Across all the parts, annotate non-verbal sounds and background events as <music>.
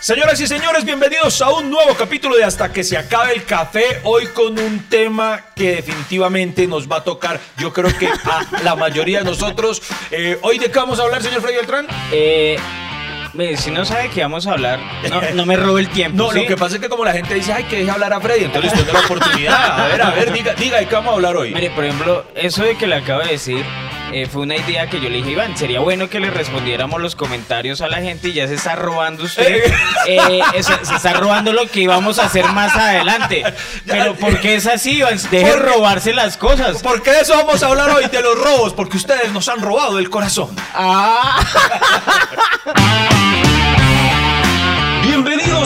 Señoras y señores, bienvenidos a un nuevo capítulo de Hasta que se acabe el café. Hoy con un tema que definitivamente nos va a tocar, yo creo que a la mayoría de nosotros. Eh, ¿Hoy de qué vamos a hablar, señor Freddy Beltrán? Eh, mire, si no sabe qué vamos a hablar, no, no me robe el tiempo. <laughs> No, ¿sí? lo que pasa es que como la gente dice, ay, que deje hablar a Freddy, entonces usted da la oportunidad. A ver, a ver, diga, diga, ¿de qué vamos a hablar hoy? Mire, por ejemplo, eso de que le acabo de decir eh, fue una idea que yo le dije, Iván, sería bueno que le respondiéramos los comentarios a la gente y ya se está robando usted. eh, eso- se está robando lo que íbamos a hacer más adelante. <laughs> Pero ¿por qué es así, Iván? Deje robarse las cosas. ¿Por qué de eso vamos a hablar hoy? De los robos, porque ustedes nos han robado el corazón. Ah. <laughs>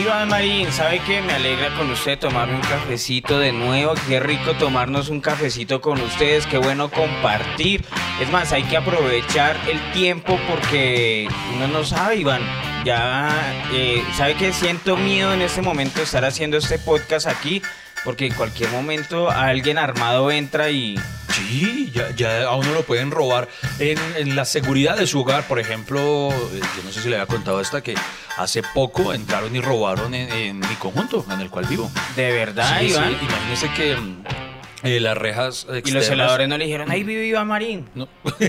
Iván Marín, ¿sabe qué? Me alegra con usted tomarme un cafecito de nuevo. Qué rico tomarnos un cafecito con ustedes. Qué bueno compartir. Es más, hay que aprovechar el tiempo porque uno no sabe, Iván. Ya, eh, ¿sabe qué? Siento miedo en este momento de estar haciendo este podcast aquí porque en cualquier momento alguien armado entra y... Sí, ya, ya a uno lo pueden robar en, en la seguridad de su hogar. Por ejemplo, eh, yo no sé si le había contado esta que hace poco entraron y robaron en, en mi conjunto en el cual vivo. ¿De verdad, Sí, sí, Iván? imagínese que mm, eh, las rejas Y los celadores no le dijeron, ahí vive Iván Marín. No. <laughs>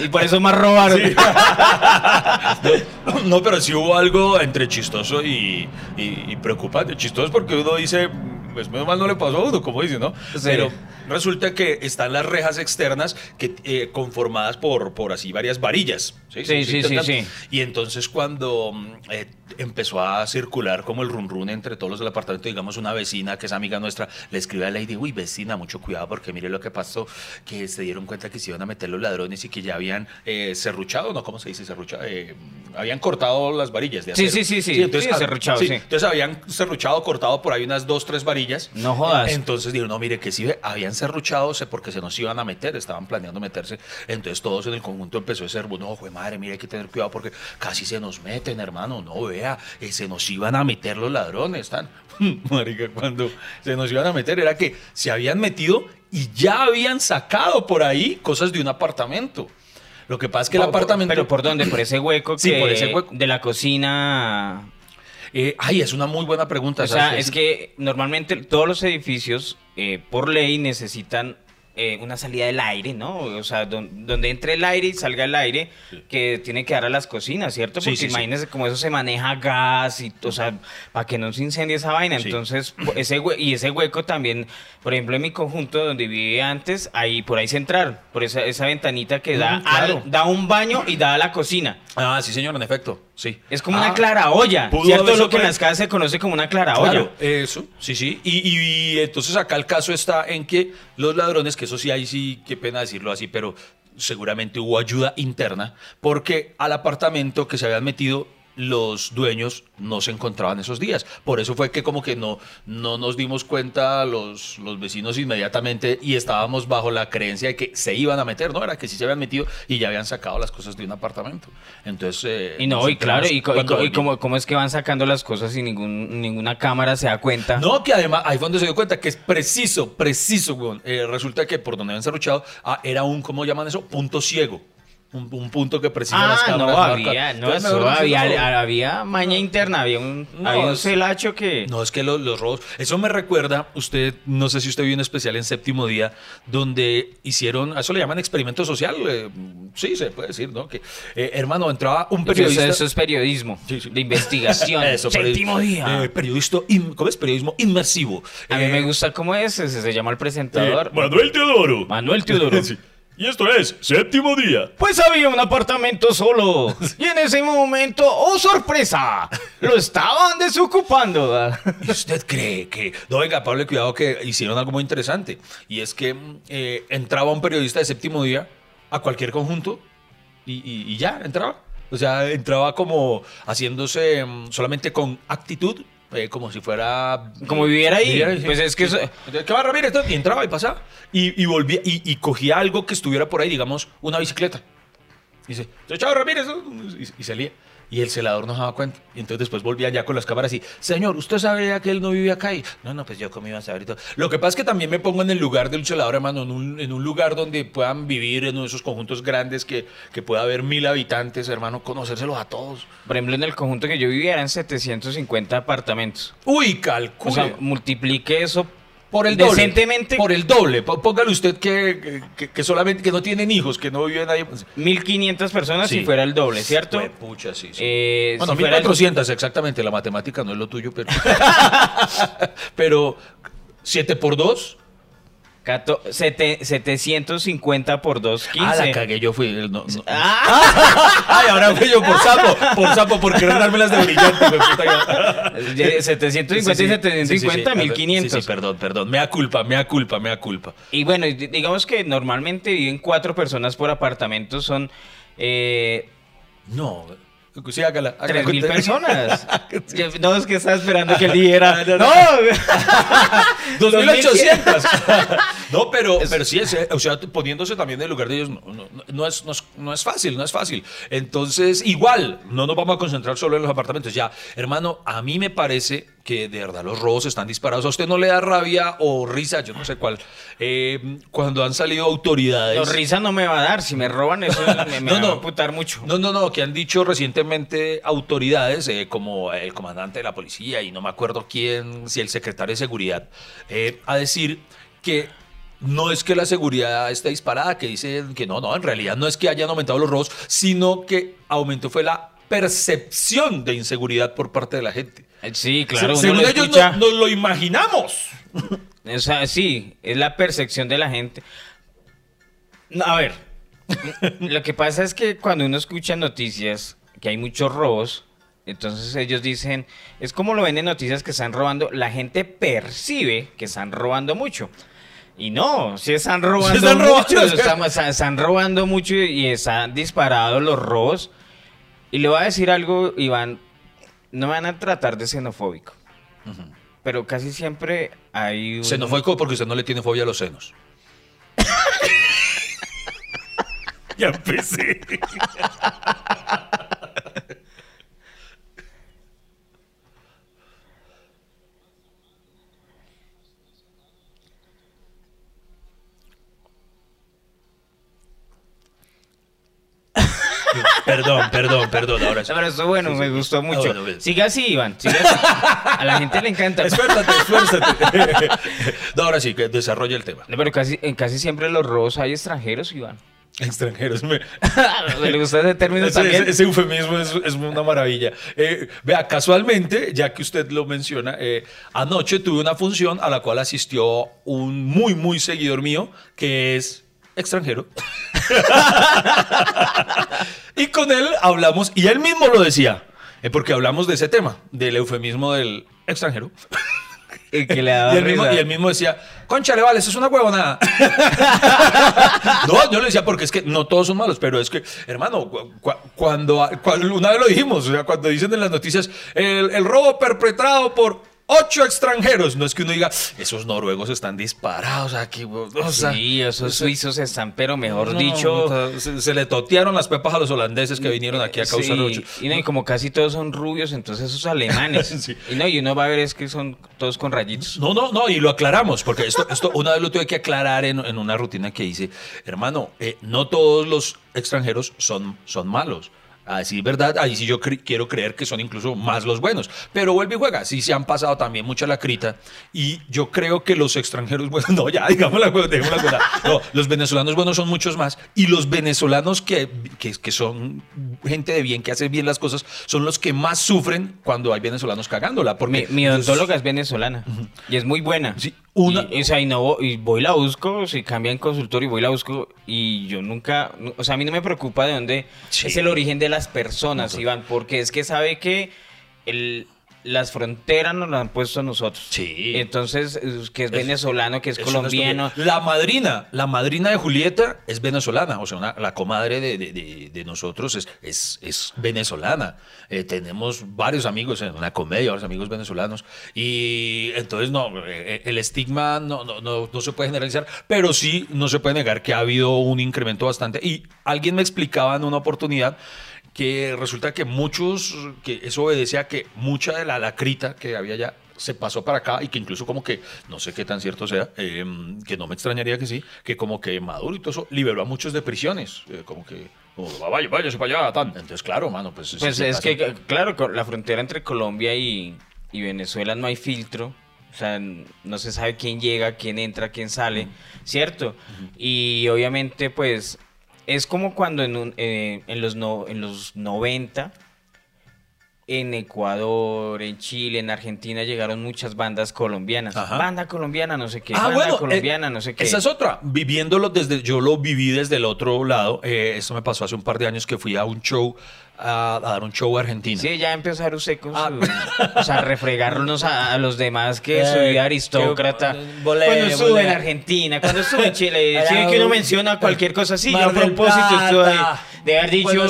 y por eso más robaron. <laughs> No, pero sí hubo algo entre chistoso y, preocupante. Chistoso porque uno dice, pues menos mal no le pasó a uno, como dice, ¿no? Sí. Pero resulta que están las rejas externas que, eh, conformadas por, por así varias varillas. Sí, sí, sí, sí. Y entonces cuando mm, eh, empezó a circular como el run run entre todos los del apartamento, digamos una vecina que es amiga nuestra, le escribe a la Lady, uy vecina, mucho cuidado porque mire lo que pasó, que se dieron cuenta que se iban a meter los ladrones y que ya habían eh, serruchado, ¿no? ¿Cómo se dice serruchado? Eh, habían cortado las varillas de Sí, acero. sí, sí, sí. Sí, ah, serruchado, sí. Entonces habían serruchado, cortado por ahí unas dos, tres varillas. No jodas. Entonces dijeron, no, mire, que sí, habían serruchado porque se nos iban a meter, estaban planeando meterse. Entonces todos en el conjunto empezó a ser, no, madre, mire, hay que tener cuidado porque casi se nos meten, hermano. No, vea, eh, se nos iban a meter los ladrones, están. <laughs> Marica, cuando se nos iban a meter era que se habían metido y ya habían sacado por ahí cosas de un apartamento. Lo que pasa es que el Por- apartamento... ¿Pero por dónde? ¿Por ese hueco Sí, que por ese hueco. de la cocina? Eh, ay, es una muy buena pregunta. O ¿sabes sea, es que normalmente todos los edificios, eh, por ley, necesitan eh, una salida del aire, ¿no? O sea, don- donde entre el aire y salga el aire, que tiene que dar a las cocinas, ¿cierto? Porque sí, sí. imagínense cómo eso se maneja gas y, o sea, para que no se incendie esa vaina. Entonces, po- ese y ese hueco también, por ejemplo, en mi conjunto donde vivía antes, ahí por ahí se entrar, por esa, esa ventanita que da, Mm, claro. al- da un baño y da a la cocina. Ah, sí, señor, en efecto, sí. Es como Ah, una clara olla, pudo ¿cierto? Lo que en las casas se conoce como una clara olla. Claro, eso, sí, sí. Y, y- y entonces acá el caso está en que los ladrones, que eso sí, ahí sí, qué pena decirlo así, pero seguramente hubo ayuda interna, porque al apartamento que se habían metido los dueños no se encontraban esos días. Por eso fue que como que no, no nos dimos cuenta los, los vecinos inmediatamente y estábamos bajo la creencia de que se iban a meter, ¿no? Era que sí se habían metido y ya habían sacado las cosas de un apartamento. Entonces... eh, Y no, y claro, y, y es que van sacando las cosas y ningún, ninguna cámara se da cuenta. No, que además ahí fue donde se dio cuenta que es preciso, preciso, weón. Eh, resulta que por donde habían cerruchado ah, era un, ¿cómo llaman eso? Punto ciego. Un, un punto que las Ah, cámaras. no, había, no, Entonces, eso había, no. había maña interna, había un, No, había un celacho que... No, es que lo- los robos. Eso me recuerda, usted, no sé si usted vio un especial en séptimo día, donde hicieron, a eso le llaman experimento social. eh, sí, se puede decir, ¿no? Que, eh, hermano, entraba un periodista. eso es periodismo, Sí, sí. de investigación. <laughs> Eso, Séptimo día. eh, periodista, in- ¿cómo es? Periodismo inmersivo. A mí Eh, me gusta cómo es, ese se llama el presentador. Manuel Teodoro. Manuel Teodoro. <laughs> Sí. Y esto es séptimo día. Pues había un apartamento solo. <laughs> Y en ese momento, ¡oh sorpresa! Lo estaban desocupando. ¿Y usted cree que.? No, venga, Pablo, cuidado que hicieron algo muy interesante. Y es que eh, entraba un periodista de séptimo día a cualquier conjunto y, y- y ya, entraba. O sea, entraba como haciéndose mm, solamente con actitud, eh, como si fuera. Como viviera ahí. sí. Pues es que eso- Entonces, ¿Qué va, Ramírez? Y entraba y pasaba. Y, y volvía y, y cogía algo que estuviera por ahí, digamos, una bicicleta. Y dice, chao Ramírez, y, y salía. Y el celador no se daba cuenta. Y entonces después volvía ya con las cámaras y, señor, ¿usted sabía que él no vivía acá? Y, no, no, pues yo cómo iba a saber y todo. Lo que pasa es que también me pongo en el lugar del celador, hermano, en un, en un lugar donde puedan vivir en uno de esos conjuntos grandes que, que pueda haber mil habitantes, hermano, conocérselos a todos. Por ejemplo, en el conjunto que yo vivía eran 750 apartamentos. Uy, O calcule. sea, multiplique eso por el doble. decentemente. Por el doble. Póngale usted que, que, que solamente, que no tienen hijos, que no vive nadie. 1500 personas Sí. si fuera el doble, ¿cierto? Fue pucha, sí, sí. Eh, Bueno, si fuera el- 1400 exactamente, la matemática no es lo tuyo, pero... <laughs> <laughs> pero 7 por 2. Cato- sete- 750 por 2, 15. Ah, la cagué, yo fui. no- no. <laughs> Ah, Ay, ahora fui yo por sapo, por sapo, por querer dármelas de brillante. que- 750 y Sí, sí, 750, sí, sí, sí. 1500. Sí, perdón, perdón. Me da culpa, me da culpa, me da culpa. Y bueno, y di- digamos que normalmente viven cuatro personas por apartamento, son eh, No, sí, hágala. hágala 3 mil personas. <laughs> Yo- no, es que estaba esperando que él dijera. <laughs> No, No, no, 2800. 2800. <laughs> no, pero, pero sí, es, eh, o sea, poniéndose también en el lugar de ellos, no, no- no es, no, es, no es fácil, no es fácil. Entonces, igual, no nos vamos a concentrar solo en los apartamentos. Ya, hermano, a mí me parece que de verdad los robos están disparados. ¿A usted no le da rabia o risa, yo no sé cuál, eh, cuando han salido autoridades? No, risa no me va a dar. Si me roban, eso <laughs> me, me va a amputar mucho. No, no, no, que han dicho recientemente autoridades eh, como el comandante de la policía y no me acuerdo quién, si el secretario de seguridad, eh, a decir que no es que la seguridad esté disparada, que dicen que no, no, en realidad no es que hayan aumentado los robos, sino que aumentó fue la percepción de inseguridad por parte de la gente. Sí, claro. Se- según lo ellos escucha- no- nos lo imaginamos. O sea, sí, es la percepción de la gente. A ver, lo que pasa es que cuando uno escucha noticias que hay muchos robos, entonces ellos dicen, es como lo ven en noticias que están robando, la gente percibe que están robando mucho. Y no, si están robando están robando, mucho, o sea. estamos- están, están robando mucho y están disparados los robos. Y le voy a decir algo, Iván, no me van a tratar de xenofóbico. Pero casi siempre hay un... Xenofóbico porque usted no le tiene fobia a los senos. <laughs> ya empecé. Perdón, perdón, perdón. Ahora sí. Pero eso bueno, Sí, sí. me gustó Ah, mucho. bueno, bien. Siga así, Iván. Siga así. A la gente le encanta. Esfuérzate, esfuérzate. <laughs> no, ahora sí, que desarrolle el tema. No, Pero casi, en casi siempre los robos hay extranjeros, Iván. Extranjeros. Me... <laughs> ¿Le gusta ese término Ese, también? ese- ese eufemismo es, es una maravilla. Eh, vea, casualmente, ya que usted lo menciona, eh, anoche tuve una función a la cual asistió un muy, muy seguidor mío, que es extranjero. y con él hablamos, y él mismo lo decía, eh, porque hablamos de ese tema, del eufemismo del extranjero. El que le Y él, mismo, risa. y él mismo decía, conchale, vale, eso es una huevonada. <laughs> no, yo le decía, porque es que no todos son malos, pero es que, hermano, cu- cu- cuando, una vez lo dijimos, o sea, cuando dicen en las noticias, el, el robo perpetrado por ocho extranjeros, no es que uno diga, esos noruegos están disparados aquí, o sea, Sí, esos suizos están, pero mejor no, dicho... se, se le totearon las pepas a los holandeses que vinieron aquí a causar Sí, ocho. Y, no, y como casi todos son rubios, entonces esos alemanes. <laughs> Sí. Y no, y uno va a ver es que son todos con rayitos. No, no, no, y lo aclaramos, porque esto, esto una vez lo tuve que aclarar en, en una rutina que hice. Hermano, eh, no todos los extranjeros son, son malos. Así, ¿verdad? Ahí sí yo cre- quiero creer que son incluso más los buenos. Pero vuelve y juega. Sí se han pasado también mucha la crita. Y yo creo que los extranjeros <laughs> buenos, no, ya, digamos la cosa. No, los venezolanos buenos son muchos más. Y los venezolanos que, que, que son gente de bien, que hacen bien las cosas, son los que más sufren cuando hay venezolanos cagándola. Porque Mi, mi odontóloga es venezolana y es muy buena. Sí, una- Y, o sea, y no y voy la busco, si cambia en consultorio y voy la busco y yo nunca, nu- o sea, a mí no me preocupa de dónde Sí. es el origen de las personas, Iván, porque es que sabe que el, las fronteras nos las han puesto a nosotros. Sí. Entonces, es- que es venezolano, que es Es colombiano. La madrina, la madrina de Julieta es venezolana, o sea, una- la comadre de, de- de- de nosotros es, es, es venezolana. Eh, tenemos varios amigos en una comedia, varios amigos venezolanos. Y entonces, no, eh, el estigma no, no, no, no se puede generalizar, pero sí no se puede negar que ha habido un incremento bastante. Y alguien me explicaba en una oportunidad que resulta que muchos, que eso obedece a que mucha de la lacrita que había ya se pasó para acá y que incluso como que, no sé qué tan cierto sea, eh, que no me extrañaría que sí, que como que Maduro y todo eso liberó a muchos de prisiones, eh, como que, como, vaya, váyase para allá, tan. Entonces, claro, mano, pues... Pues es que, claro, la frontera entre Colombia y, y Venezuela no hay filtro. O sea, no se sabe quién llega, quién entra, quién sale, ¿cierto? Y obviamente, pues, es como cuando en, un- eh, en, los, no, en los 90, en Ecuador, en Chile, en Argentina, llegaron muchas bandas colombianas. Ajá. Banda colombiana, no sé qué. Ah, banda bueno, colombiana, eh, no sé qué. Esa es otra. Viviéndolo desde, yo lo viví desde el otro lado. Eh, esto me pasó hace un par de años que fui a un show, a, a dar un show a Argentina. Sí, ya empezar usted con Ah. su... O sea, refregarnos a, a los demás que Eh, soy aristócrata. bolero, cuando estuve en Argentina, cuando estuve en Chile. Allá <laughs> sí, que uno un- menciona cualquier cosa así. Yo a propósito estuve de haber dicho...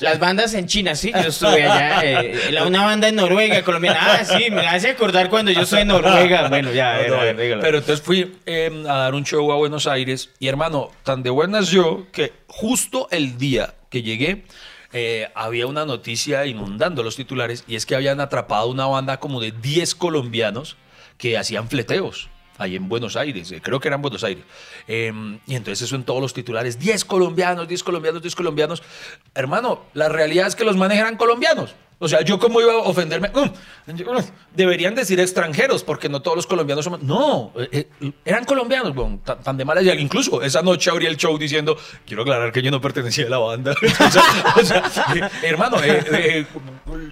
Las bandas en China, sí, yo estuve allá. eh, la- una banda en Noruega, colombiana. Ah, sí, me hace acordar cuando yo estoy en Noruega. Bueno, ya, No, a ver, no, dígalo. Pero entonces fui eh, a dar un show a Buenos Aires y hermano, tan de buenas yo que justo el día que llegué eh, había una noticia inundando los titulares y es que habían atrapado una banda como de 10 colombianos que hacían fleteos. Ahí en Buenos Aires, eh, creo que eran Buenos Aires. Eh, y entonces eso en todos los titulares, 10 colombianos, 10 colombianos, 10 colombianos. Hermano, la realidad es que los manes eran colombianos. O sea, yo cómo iba a ofenderme. Mm, mm, deberían decir extranjeros, porque no todos los colombianos somos. No, eh, eh, eran colombianos, weón, tan, de mala idea. Incluso esa noche abrí el show diciendo, quiero aclarar que yo no pertenecía a la banda. <laughs> o sea, eh, hermano,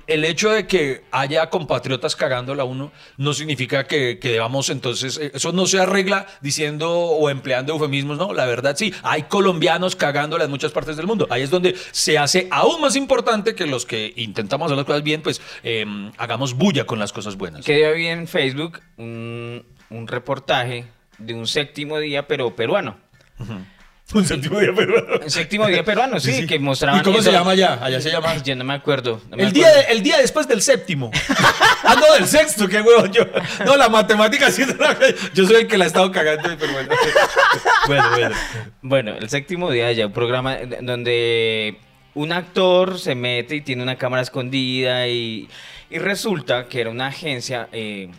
el hecho de que haya compatriotas cagándola a uno no significa que, que debamos entonces, eso no se arregla diciendo o empleando eufemismos, no, la verdad sí, hay colombianos cagándola en muchas partes del mundo. Ahí es donde se hace aún más importante que los que intentamos hacer las cosas bien, pues eh, hagamos bulla con las cosas buenas. que vi en Facebook un, un reportaje de un séptimo día, pero peruano. Un séptimo día peruano. Un séptimo día peruano, sí, que mostraban. ¿Y cómo eso. se llama allá? Allá se llama... Ay, yo no me acuerdo. no me El día, de- el día después del séptimo. ah, no, del sexto, qué huevo yo. No, la matemática sí. Yo soy el que la he estado cagando, pero bueno. <laughs> bueno, bueno. Bueno, el séptimo día ya, un programa donde un actor se mete y tiene una cámara escondida y, y resulta que era una agencia, eh,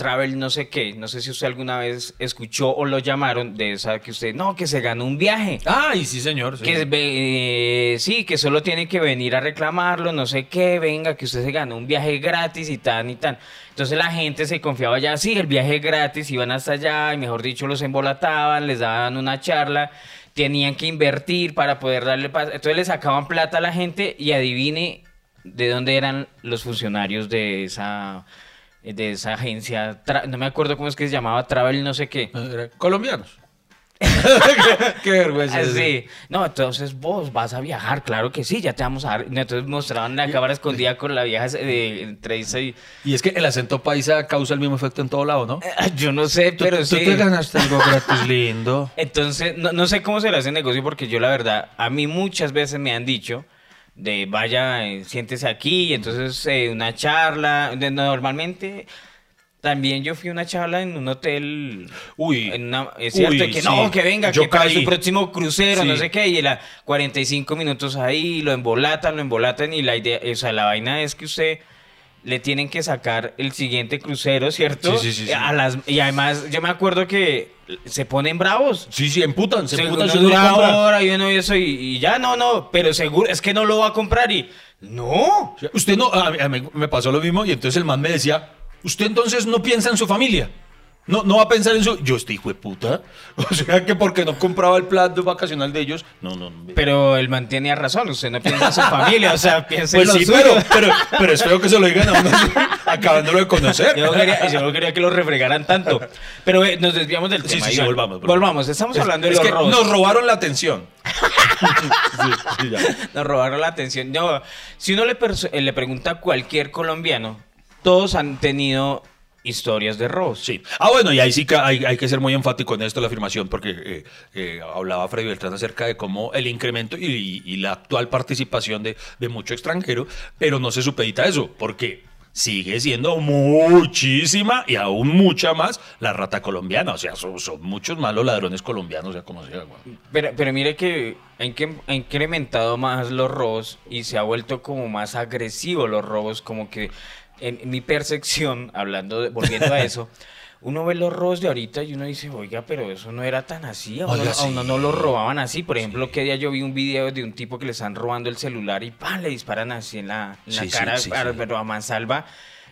Travel no sé qué, no sé si usted alguna vez escuchó o lo llamaron de esa que usted, no, que se ganó un viaje. Ay, sí, señor. sí. Que eh, sí, que solo tiene que venir a reclamarlo, no sé qué, venga, que usted se ganó un viaje gratis y tan y tan. Entonces la gente se confiaba ya, sí, el viaje gratis, iban hasta allá y mejor dicho los embolataban, les daban una charla, tenían que invertir para poder darle paz. Entonces le sacaban plata a la gente y adivine de dónde eran los funcionarios de esa de esa agencia, no me acuerdo cómo es que se llamaba, Travel no sé qué. Era- Colombianos. <laughs> qué, vergüenza. Así. No, entonces vos vas a viajar, claro que sí, ya te vamos a dar. Entonces mostraban la cámara escondida con la vieja eh, entre esa y... Y es que el acento paisa causa el mismo efecto en todo lado, ¿no? Ah, Yo no sé, pero Tú- sí. Tú te ganaste algo gratis <laughs> lindo. Entonces, no, no sé cómo se le hace negocio porque yo la verdad, a mí muchas veces me han dicho de vaya, eh, siéntese aquí, y entonces eh, una charla, de- normalmente... También yo fui a una charla en un hotel. Uy. En una- es cierto, Uy, que sí. no, que venga, Yo que para caí. su próximo crucero, Sí. no sé qué, y la 45 minutos ahí, lo embolatan, lo embolatan, y la idea, o sea, la vaina es que usted le tienen que sacar el siguiente crucero, ¿cierto? Sí, sí, sí, sí. A las, y además, yo me acuerdo que se ponen bravos. Sí, sí, emputan, se emputan. una compra. hora y uno y eso, y, y ya, no, no, pero seguro, es que no lo va a comprar, y no. Usted no, a mí- a mí me pasó lo mismo y entonces el man me decía, usted entonces no piensa en su familia. No, no va a pensar en su... Yo, este hijo de puta. <laughs> O sea, que porque no compraba el plan vacacional de ellos. No, no. no. Pero él mantiene razón, usted no piensa en su familia, o sea, piensa Pues en lo sí, suyo. pero, pero, pero es feo que se lo digan a uno <laughs> acabándolo de conocer. Yo no, quería, yo no quería que lo refregaran tanto. Pero eh, nos desviamos del Sí, tema. sí, sí, volvamos, volvamos. Estamos Es- hablando de es los que robos. nos robaron la atención. <laughs> Sí. Nos robaron la atención. No, si uno le, eh, le pregunta a cualquier colombiano todos han tenido historias de robos. Sí. Ah, bueno, y ahí sí que hay, hay que ser muy enfático en esto, la afirmación, porque eh, eh, hablaba Freddy Beltrán acerca de cómo el incremento y, y la actual participación de, de mucho extranjero, pero no se supedita eso, porque sigue siendo muchísima y aún mucha más la rata colombiana. O sea, son, son muchos más los ladrones colombianos, o sea, como sea. Pero, pero mire que ha inque- ha incrementado más los robos y se ha vuelto como más agresivo los robos, como que en, en mi percepción, hablando, de- volviendo a <laughs> eso, uno ve los robos de ahorita y uno dice, oiga, pero eso no era tan así, a uno, Oiga, a uno sí. no lo robaban así. Por ejemplo, que día yo vi un video de un tipo que le están robando el celular y ¡pam! le disparan así en la, en la Sí, sí, cara, sí, sí. pero a mansalva.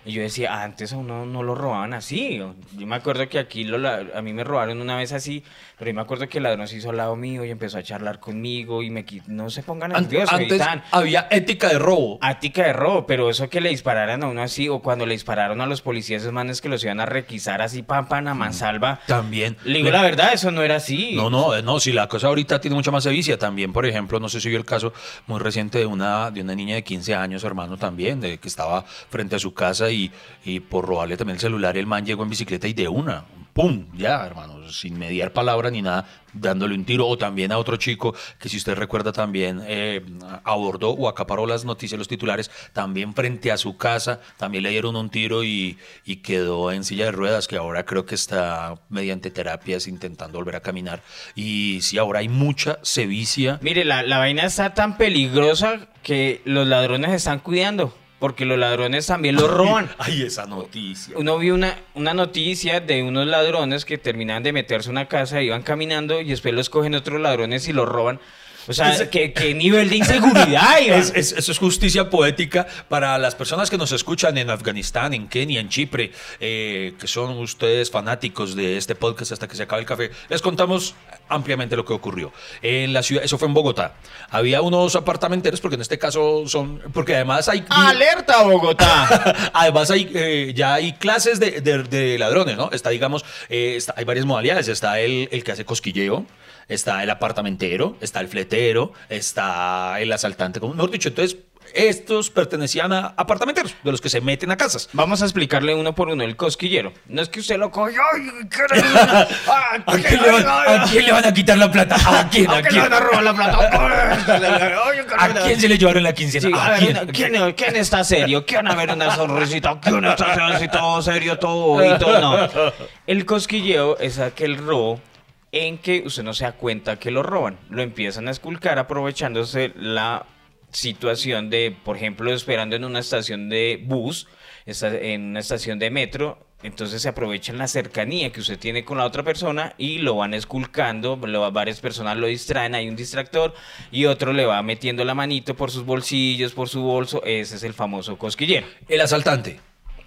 Y yo decía, antes a uno no lo robaban así. Yo me acuerdo que aquí lo a mí me robaron una vez así, pero yo me acuerdo que el ladrón se hizo al lado mío y empezó a charlar conmigo y me no se pongan An- nerviosos. Antes Antes, había ética de robo. Ática de robo, pero eso que le dispararan a uno así, o cuando le dispararon a los policías, esos manes que los iban a requisar así, pam, pam, a mansalva. También. Le digo la verdad, eso no era así. No, no, eh, no, si la cosa ahorita tiene mucha más sevicia también, por ejemplo, no sé si vio el caso muy reciente de una, de una niña de 15 años, hermano, también, de que estaba frente a su casa y, por robarle también el celular, el man llegó en bicicleta y de una, ¡pum! Ya, hermano, sin mediar palabra ni nada, dándole un tiro, o también a otro chico que si usted recuerda también eh, abordó o acaparó las noticias, los titulares, también frente a su casa, también le dieron un tiro y, y quedó en silla de ruedas, que ahora creo que está mediante terapias intentando volver a caminar. Y sí, ahora hay mucha sevicia. Mire, la, la vaina está tan peligrosa que los ladrones están cuidando, porque los ladrones también los roban. <laughs> Ay, esa noticia. Uno vio una, una noticia de unos ladrones que terminan de meterse a una casa, iban caminando y después los cogen otros ladrones y los roban. O sea, Ese- ¿qué, qué nivel de inseguridad? Es, es- eso es justicia poética para las personas que nos escuchan en Afganistán, en Kenia, en Chipre, eh, que son ustedes fanáticos de este podcast hasta que se acabe el café. Les contamos ampliamente lo que ocurrió. En la ciudad, eso fue en Bogotá. Había unos apartamenteros, porque en este caso son, porque además hay... ¡Alerta, Bogotá! <laughs> Además hay eh, ya hay clases de, de- de ladrones, ¿no? Está, digamos, eh, está- hay varias modalidades. Está el, el que hace cosquilleo, está el apartamentero, está el fletero, está el asaltante, como mejor dicho. Entonces, estos pertenecían a apartamenteros, de los que se meten a casas. Vamos a explicarle uno por uno el cosquillero. No es que usted lo cogió y <laughs> Ah, ¿A quién, le van, a quién le van a quitar la plata? ¿A quién? ¿A ¿A quién le van a robar la plata? <laughs> ¿A quién se le llevaron la quincena? Sí, a ¿A ver, quién? una- ¿quién, quién está serio? ¿Quién a ver una sonrisita? ¿Quién está serio? Así todo serio, todo bonito? No. El cosquilleo es aquel robo en que usted no se da cuenta que lo roban. Lo empiezan a esculcar aprovechándose la situación de, por ejemplo, esperando en una estación de bus, en una estación de metro. Entonces se aprovechan la cercanía que usted tiene con la otra persona y lo van esculcando, lo- varias personas lo distraen, hay un distractor y otro le va metiendo la manito por sus bolsillos, por su bolso, ese es el famoso cosquillero. El asaltante.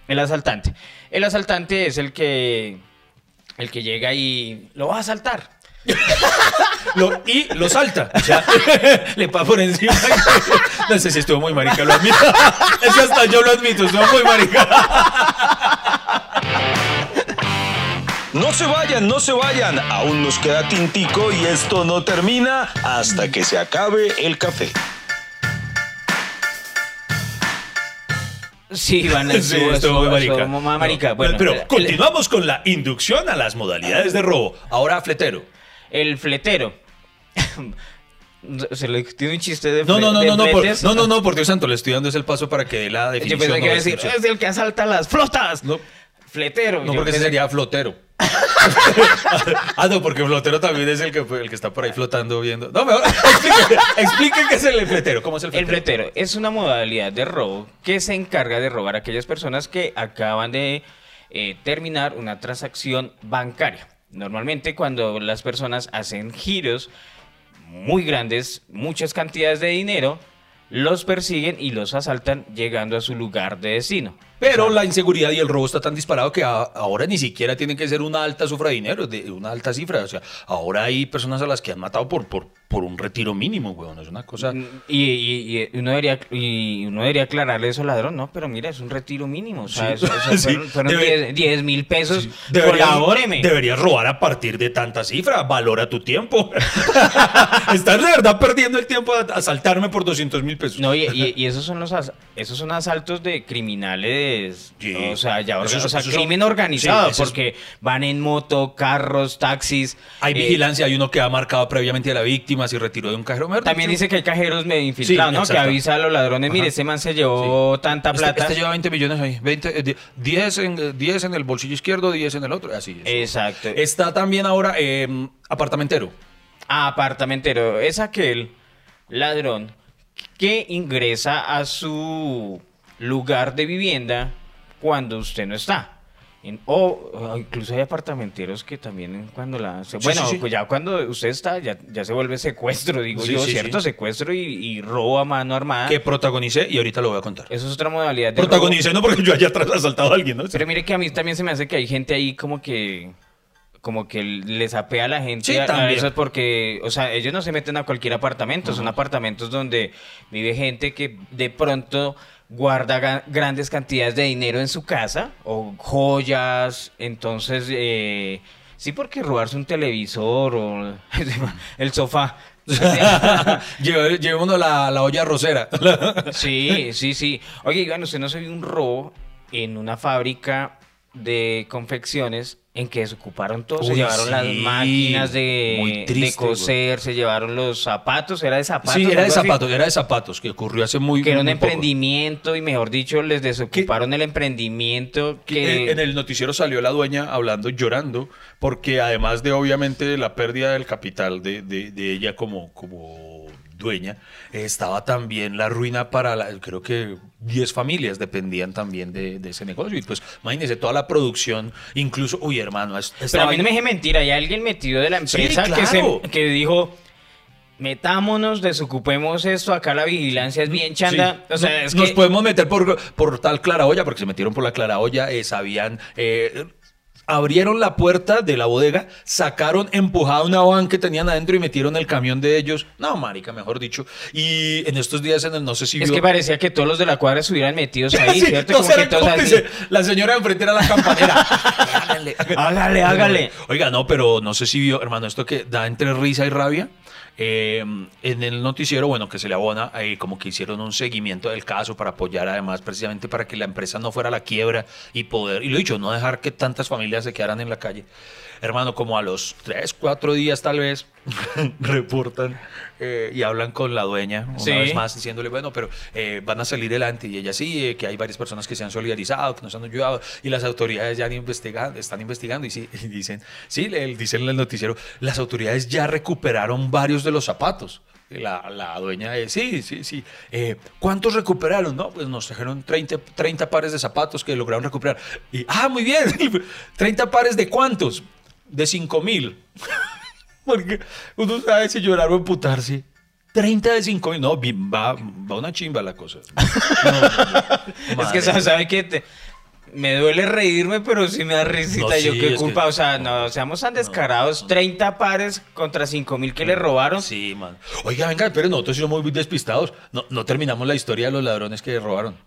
El asaltante. El asaltante es el que el que llega y lo va a asaltar. <laughs> Lo- y lo salta. <laughs> Le pasa por encima. <laughs> No sé si estuvo muy marica, lo admito. Es que hasta yo lo admito, estuvo muy marica. No se vayan, no se vayan. Aún nos queda tintico y esto no termina hasta que se acabe el café. Sí, van a <laughs> Sí, estuvo muy marica. marica. No, Bueno, pero el- continuamos con la inducción a las modalidades de robo. Ahora, fletero. El fletero. <laughs> Se le tiene un chiste de No, no, no, no, no, por, no, no, no, por Dios santo, le estoy dando ese paso para que dé la Yo definición. pensé que no decir, es el que asalta las flotas. No. Fletero. No, Yo porque ese sería flotero. Ah, no, porque flotero también es el que, el que está por ahí flotando viendo. No, mejor explique, explique qué es el fletero. ¿Cómo es el El fletero? fletero es una modalidad de robo que se encarga de robar a aquellas personas que acaban de eh, terminar una transacción bancaria. Normalmente cuando las personas hacen giros muy grandes, muchas cantidades de dinero, los persiguen y los asaltan llegando a su lugar de destino. Pero la inseguridad y el robo está tan disparado que a- ahora ni siquiera tienen que ser una alta cifra de dinero, de una alta cifra. O sea, ahora hay personas a las que han matado por, por, por un retiro mínimo, weón. Es una cosa. Y, y- y uno debería, y uno debería aclararle eso al ladrón, no, pero mira, es un retiro mínimo. O sea, Sí. eso, eso <laughs> Sí. fueron, fueron Debe- 10 10 mil pesos. Deberías, Colabóreme. deberías robar a partir de tanta cifra. Valora tu tiempo. <laughs> Estás de verdad perdiendo el tiempo a asaltarme por 200 mil pesos. No, y, esos son los as- esos son asaltos de criminales o sea, ya, Esos- o sea, son- crimen organizado, porque van en moto, carros, taxis. Hay eh, vigilancia, hay uno que ha marcado previamente a la víctima, si retiró de un cajero. mejor También dicho. dice que hay cajeros medio infiltrados, Sí, ¿no? Que avisa a los ladrones, mire, Ajá. ese man se llevó tanta Este- plata. Este, lleva 20 millones ahí. 20, eh, di- 10, en, eh, 10 en el bolsillo izquierdo, 10 en el otro. Así es. Exacto. Está también ahora eh, apartamentero. Ah, apartamentero. Es aquel ladrón que ingresa a su lugar de vivienda cuando usted no está. En- o, o incluso hay apartamenteros que también cuando la... se- Sí, bueno, sí, sí. pues ya cuando usted está, ya, ya se vuelve secuestro, digo yo, ¿cierto? Secuestro y, y robo a mano armada. Que protagonicé y ahorita lo voy a contar. Eso es otra modalidad de robo. Protagonicé no porque yo haya atrás asaltado a alguien, ¿no? Pero mire que a mí también se me hace que hay gente ahí como que como que les apea a la gente Sí, a- eso porque, o sea, ellos no se meten a cualquier apartamento, son apartamentos donde vive gente que de pronto guarda grandes cantidades de dinero en su casa o joyas, entonces eh, sí porque robarse un televisor o <laughs> el sofá. <laughs> Llevémonos la, la olla rosera. <laughs> Sí, sí, sí. Oye, Iván, ¿usted no se vio un robo en una fábrica de confecciones en que se ocuparon todo? se llevaron las máquinas de, triste, de coser, se llevaron los zapatos, era de zapatos. Sí, era de así? zapatos, era de zapatos, que ocurrió hace muy Que era un poco. emprendimiento y mejor dicho, les desocuparon el emprendimiento que... En, en el noticiero salió la dueña hablando, llorando, porque además de obviamente la pérdida del capital de, de- de ella como, como dueña, estaba también la ruina para, la- creo que 10 familias dependían también de, de ese negocio. Y pues imagínense toda la producción, incluso, uy hermano, es- Pero estaba a mí no me deje mentir, hay alguien metido de la Sí, empresa que, se, que dijo... Metámonos, desocupemos esto, acá la vigilancia es bien chanda. Sí. O sea, es nos que... podemos meter por, por tal clara olla, porque se metieron por la clara olla, eh, sabían, eh, abrieron la puerta de la bodega, sacaron empujada una van que tenían adentro y metieron el camión de ellos. No, marica, mejor dicho. Y en estos días, en el, no sé si Es vio- que parecía que todos los de la cuadra estuvieran metidos <laughs> ahí, Sí, ¿cierto? todos Como que eran todos así. cómplices. La señora de enfrente era la campanera. hágale, <laughs> Hágale, hágale. Oiga, no, pero no sé si vio, hermano, esto que da entre risa y rabia. Eh, en el noticiero, bueno, que se le abona, eh, como que hicieron un seguimiento del caso para apoyar, además, precisamente para que la empresa no fuera a la quiebra y poder, y lo dicho, no dejar que tantas familias se quedaran en la calle. Hermano, como a los tres, cuatro días tal vez, <laughs> reportan eh, y hablan con la dueña, una Sí. vez más, diciéndole, bueno, pero eh, van a salir adelante. Y ella sí, eh, que hay varias personas que se han solidarizado, que nos han ayudado, y las autoridades ya han investigado, están investigando. Y, sí, <laughs> y dicen, sí, le, dicen en el noticiero, las autoridades ya recuperaron varios de los zapatos. La, la dueña de, sí, sí, sí. Eh, ¿Cuántos recuperaron? No, pues nos trajeron 30, 30 pares de zapatos que lograron recuperar. Y, ah, muy bien. <laughs> ¿30 pares de cuántos? De 5 mil. <laughs> Porque uno sabe si llorar o emputarse. 30 de 5 mil. No, va, va una chimba la cosa. No, no, no. <laughs> Es que, ¿sabe, sabe qué? Te- me duele reírme, pero sí me da risita. Yo qué culpa. que- O sea, no seamos tan descarados. 30 pares contra 5 mil que le robaron. Sí, man. Oiga, venga, pero nosotros somos muy despistados. No, no terminamos la historia de los ladrones que robaron.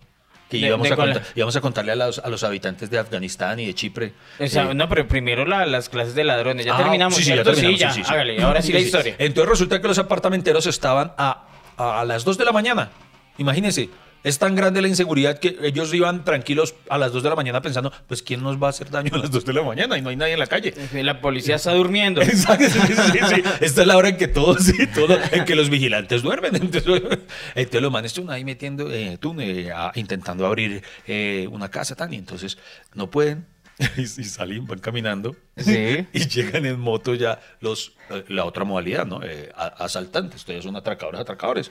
Que De- íbamos, de a contar- íbamos a contarle a los, a los habitantes de Afganistán y de Chipre. O sea, Eh, no, pero primero la- las clases de ladrones. Ya Ah, terminamos, sí, sí, ya terminamos, ya, sí, sí. hágale. Ahora sí, la historia. Entonces resulta que los apartamenteros estaban a, a las 2 de la mañana. Imagínense, es tan grande la inseguridad que ellos iban tranquilos a las 2 de la mañana pensando, pues ¿quién nos va a hacer daño a las 2 de la mañana? Y no hay nadie en la calle. La policía está durmiendo. <laughs> Exacto, sí, sí, sí. Esta es la hora en que todos, sí, todo, en que los vigilantes duermen. Entonces, <laughs> entonces los manes están ahí metiendo, eh, tú, eh, intentando abrir eh, una casa tan y entonces no pueden. <laughs> Y, y salen, van caminando Sí. <laughs> y llegan en moto ya los la otra modalidad, ¿no? Eh, asaltantes, ustedes son atracadores, atracadores.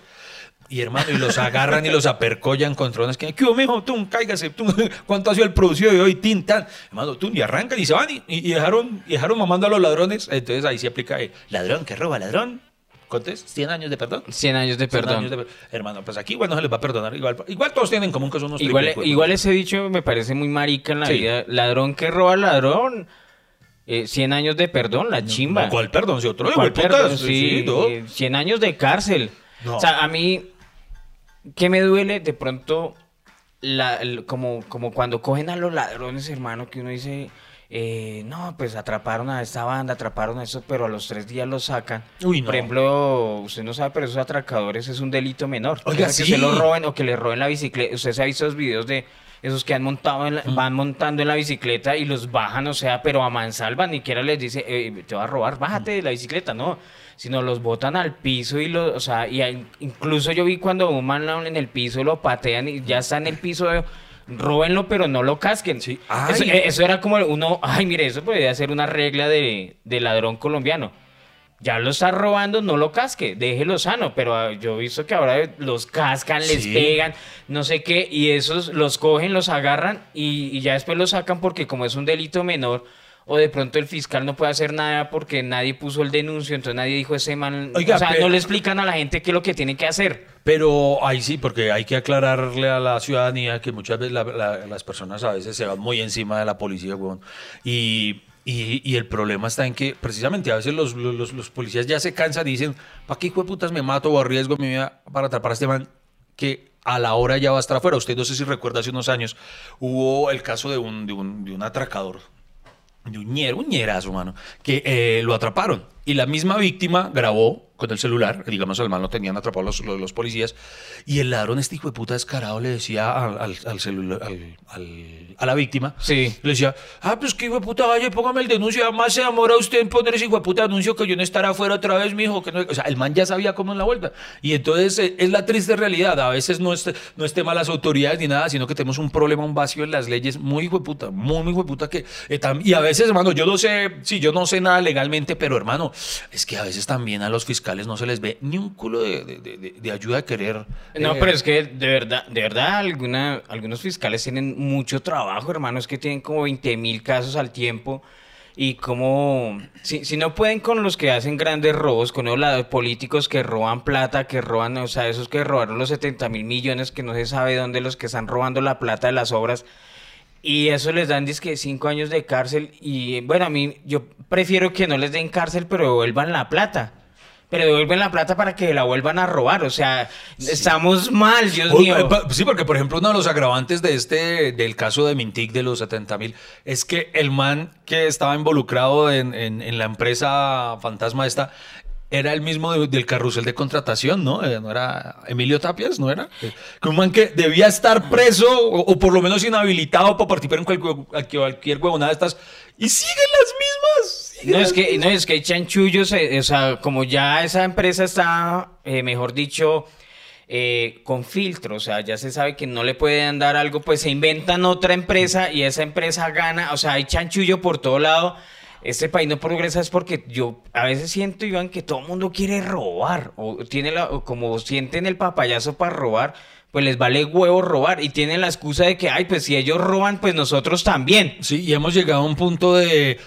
Y hermano, y los agarran y los apercollan contra unas que, ¿qué hubo, mijo? Tú, cáigase, tú, <laughs> ¿cuánto ha sido el producido de hoy? Tin, tan. Hermano, tú, y arrancan y se van y, y dejaron, y dejaron mamando a los ladrones. Entonces ahí se aplica, eh, ladrón que roba, ladrón. ¿Cuánto es? ¿100 años de perdón? 100 años de 100 perdón. años de per- Hermano, pues aquí igual no se les va a perdonar. Igual, igual todos tienen en común que son unos Igual, triquicuecos. igual ese dicho me parece muy marica en la Sí. vida. Ladrón que roba ladrón. Eh, 100 años de perdón, la chimba. No, ¿Cuál perdón? Si otro, ¿Cuál perdón? putas, Sí, todo. eh, 100 años de cárcel. No. O sea, a mí, ¿qué me duele? De pronto, la- el- como, como cuando cogen a los ladrones, hermano, que uno dice, eh, no, pues atraparon a esta banda, atraparon a eso, pero a los tres días lo sacan. Uy, no. Por ejemplo, usted no sabe, pero esos atracadores es un delito menor. Oiga, O sea, sí. Que se lo roben o que le roben la bicicleta. Usted se ha visto los videos de esos que han montado en la- van montando en la bicicleta y los bajan, o sea, pero a mansalva, ni siquiera les dice, eh, te va a robar, bájate de la bicicleta, no, sino los botan al piso y lo, o sea, y hay- incluso yo vi cuando un man en el piso lo patean y ya está en el piso, róbenlo, pero no lo casquen. Sí. Eso, eso era como uno, ay, mire, eso podría ser una regla de, de ladrón colombiano. Ya lo está robando, no lo casque, déjelo sano. Pero ah, yo he visto que ahora los cascan, les Sí. pegan, no sé qué, y esos los cogen, los agarran y, y ya después los sacan porque como es un delito menor, o de pronto el fiscal no puede hacer nada porque nadie puso el denuncio, entonces nadie dijo ese man. Oiga, o sea, pero- no le explican a la gente qué es lo que tiene que hacer. Pero ahí sí, porque hay que aclararle a la ciudadanía que muchas veces la- la- las personas a veces se van muy encima de la policía, weón. Y, y, y el problema está en que precisamente a veces los, los, los policías ya se cansan y dicen, ¿para qué hijo de putas me mato o arriesgo mi vida para atrapar a este man que a la hora ya va a estar afuera? Usted no sé si recuerda hace unos años, hubo el caso de un, de un, de un atracador de un ñero, un ñerazo, mano, que eh, lo atraparon. Y la misma víctima grabó con el celular, digamos, al mal lo tenían atrapado los, los, los policías, y el ladrón, este hijo de puta descarado, le decía al, al, al celular, al- a la víctima, Sí. le decía, ah, pues que hijo de puta, vaya, póngame el denuncio, además se demora usted en poner ese hijo de puta anuncio que yo no estará afuera otra vez, mijo, que no... O sea, el man ya sabía cómo es la vuelta. Y entonces eh, es la triste realidad, a veces no es, no es tema de las autoridades ni nada, sino que tenemos un problema, un vacío en las leyes muy hijo de puta, muy, muy hijo de puta que... eh, tam- y a veces, hermano, yo no sé, sí, yo no sé nada legalmente, pero hermano, es que a veces también a los fiscales no se les ve ni un culo de, de- de- ayuda de querer... No, eh, pero es que de verdad, de verdad, alguna, algunos fiscales tienen mucho trabajo, hermano. Es que tienen como 20 mil casos al tiempo. Y como, si, si no pueden con los que hacen grandes robos, con los políticos que roban plata, que roban, o sea, esos que robaron los 70 mil millones, que no se sabe dónde, los que están robando la plata de las obras. Y eso les dan, que cinco años de cárcel. Y bueno, a mí, yo prefiero que no les den cárcel, pero devuelvan la plata. Pero devuelven la plata para que la vuelvan a robar. O sea, estamos mal, Dios O- mío. eh, Sí, porque por ejemplo uno de los agravantes de este, del caso de Mintic de los 70 mil, es que el man que estaba involucrado en, en- en la empresa fantasma esta, era el mismo de- del carrusel de contratación, ¿no? Eh, ¿No era Emilio Tapias, no era? Eh, Que un man que debía estar preso o, o por lo menos inhabilitado para participar en cualquier, cualquier huevonada de estas. Y siguen las mismas. <laughs> No es que, no es que hay chanchullos, eh, o sea, como ya esa empresa está, eh, mejor dicho, eh, con filtro, o sea, ya se sabe que no le pueden dar algo, pues se inventan otra empresa y esa empresa gana, o sea, hay chanchullo por todo lado. Este país no progresa es porque yo a veces siento, Iván, que todo el mundo quiere robar, o tiene la, o como sienten el papayazo para robar, pues les vale huevo robar y tienen la excusa de que, ay, pues si ellos roban, pues nosotros también. Sí, y hemos llegado a un punto de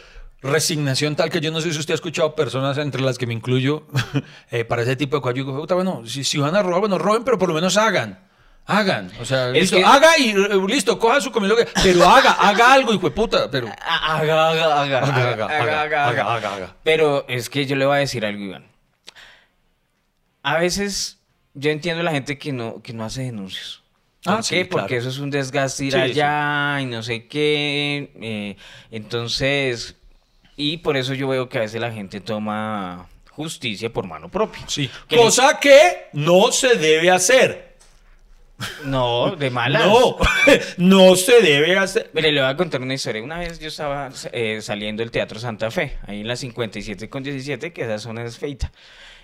resignación tal que yo no sé si usted ha escuchado personas entre las que me incluyo <laughs> eh, para ese tipo de cosas. Yo digo, "Puta, bueno, si, si van a robar, bueno, roben, pero por lo menos hagan. Hagan, o sea, Es listo, que- haga y eh, listo, coja su comida, pero haga, haga algo, hijo de puta, pero... <laughs> Haga, haga, haga, Haga, haga, haga, haga, haga, haga, haga. Pero es que yo le voy a decir algo, Iván. A veces yo entiendo a la gente que no, que no hace denuncios. ¿Por Ah, qué? sí, Porque claro. eso es un desgaste ir Sí, allá y no sé qué. eh, entonces, y por eso yo veo que a veces la gente toma justicia por mano propia. Sí, Que cosa que no se debe hacer. No, de malas. No, <laughs> no se debe hacer. Mire, le voy a contar una historia. Una vez yo estaba eh, saliendo del Teatro Santa Fe, ahí en la 57 con 17, que esa zona es feita.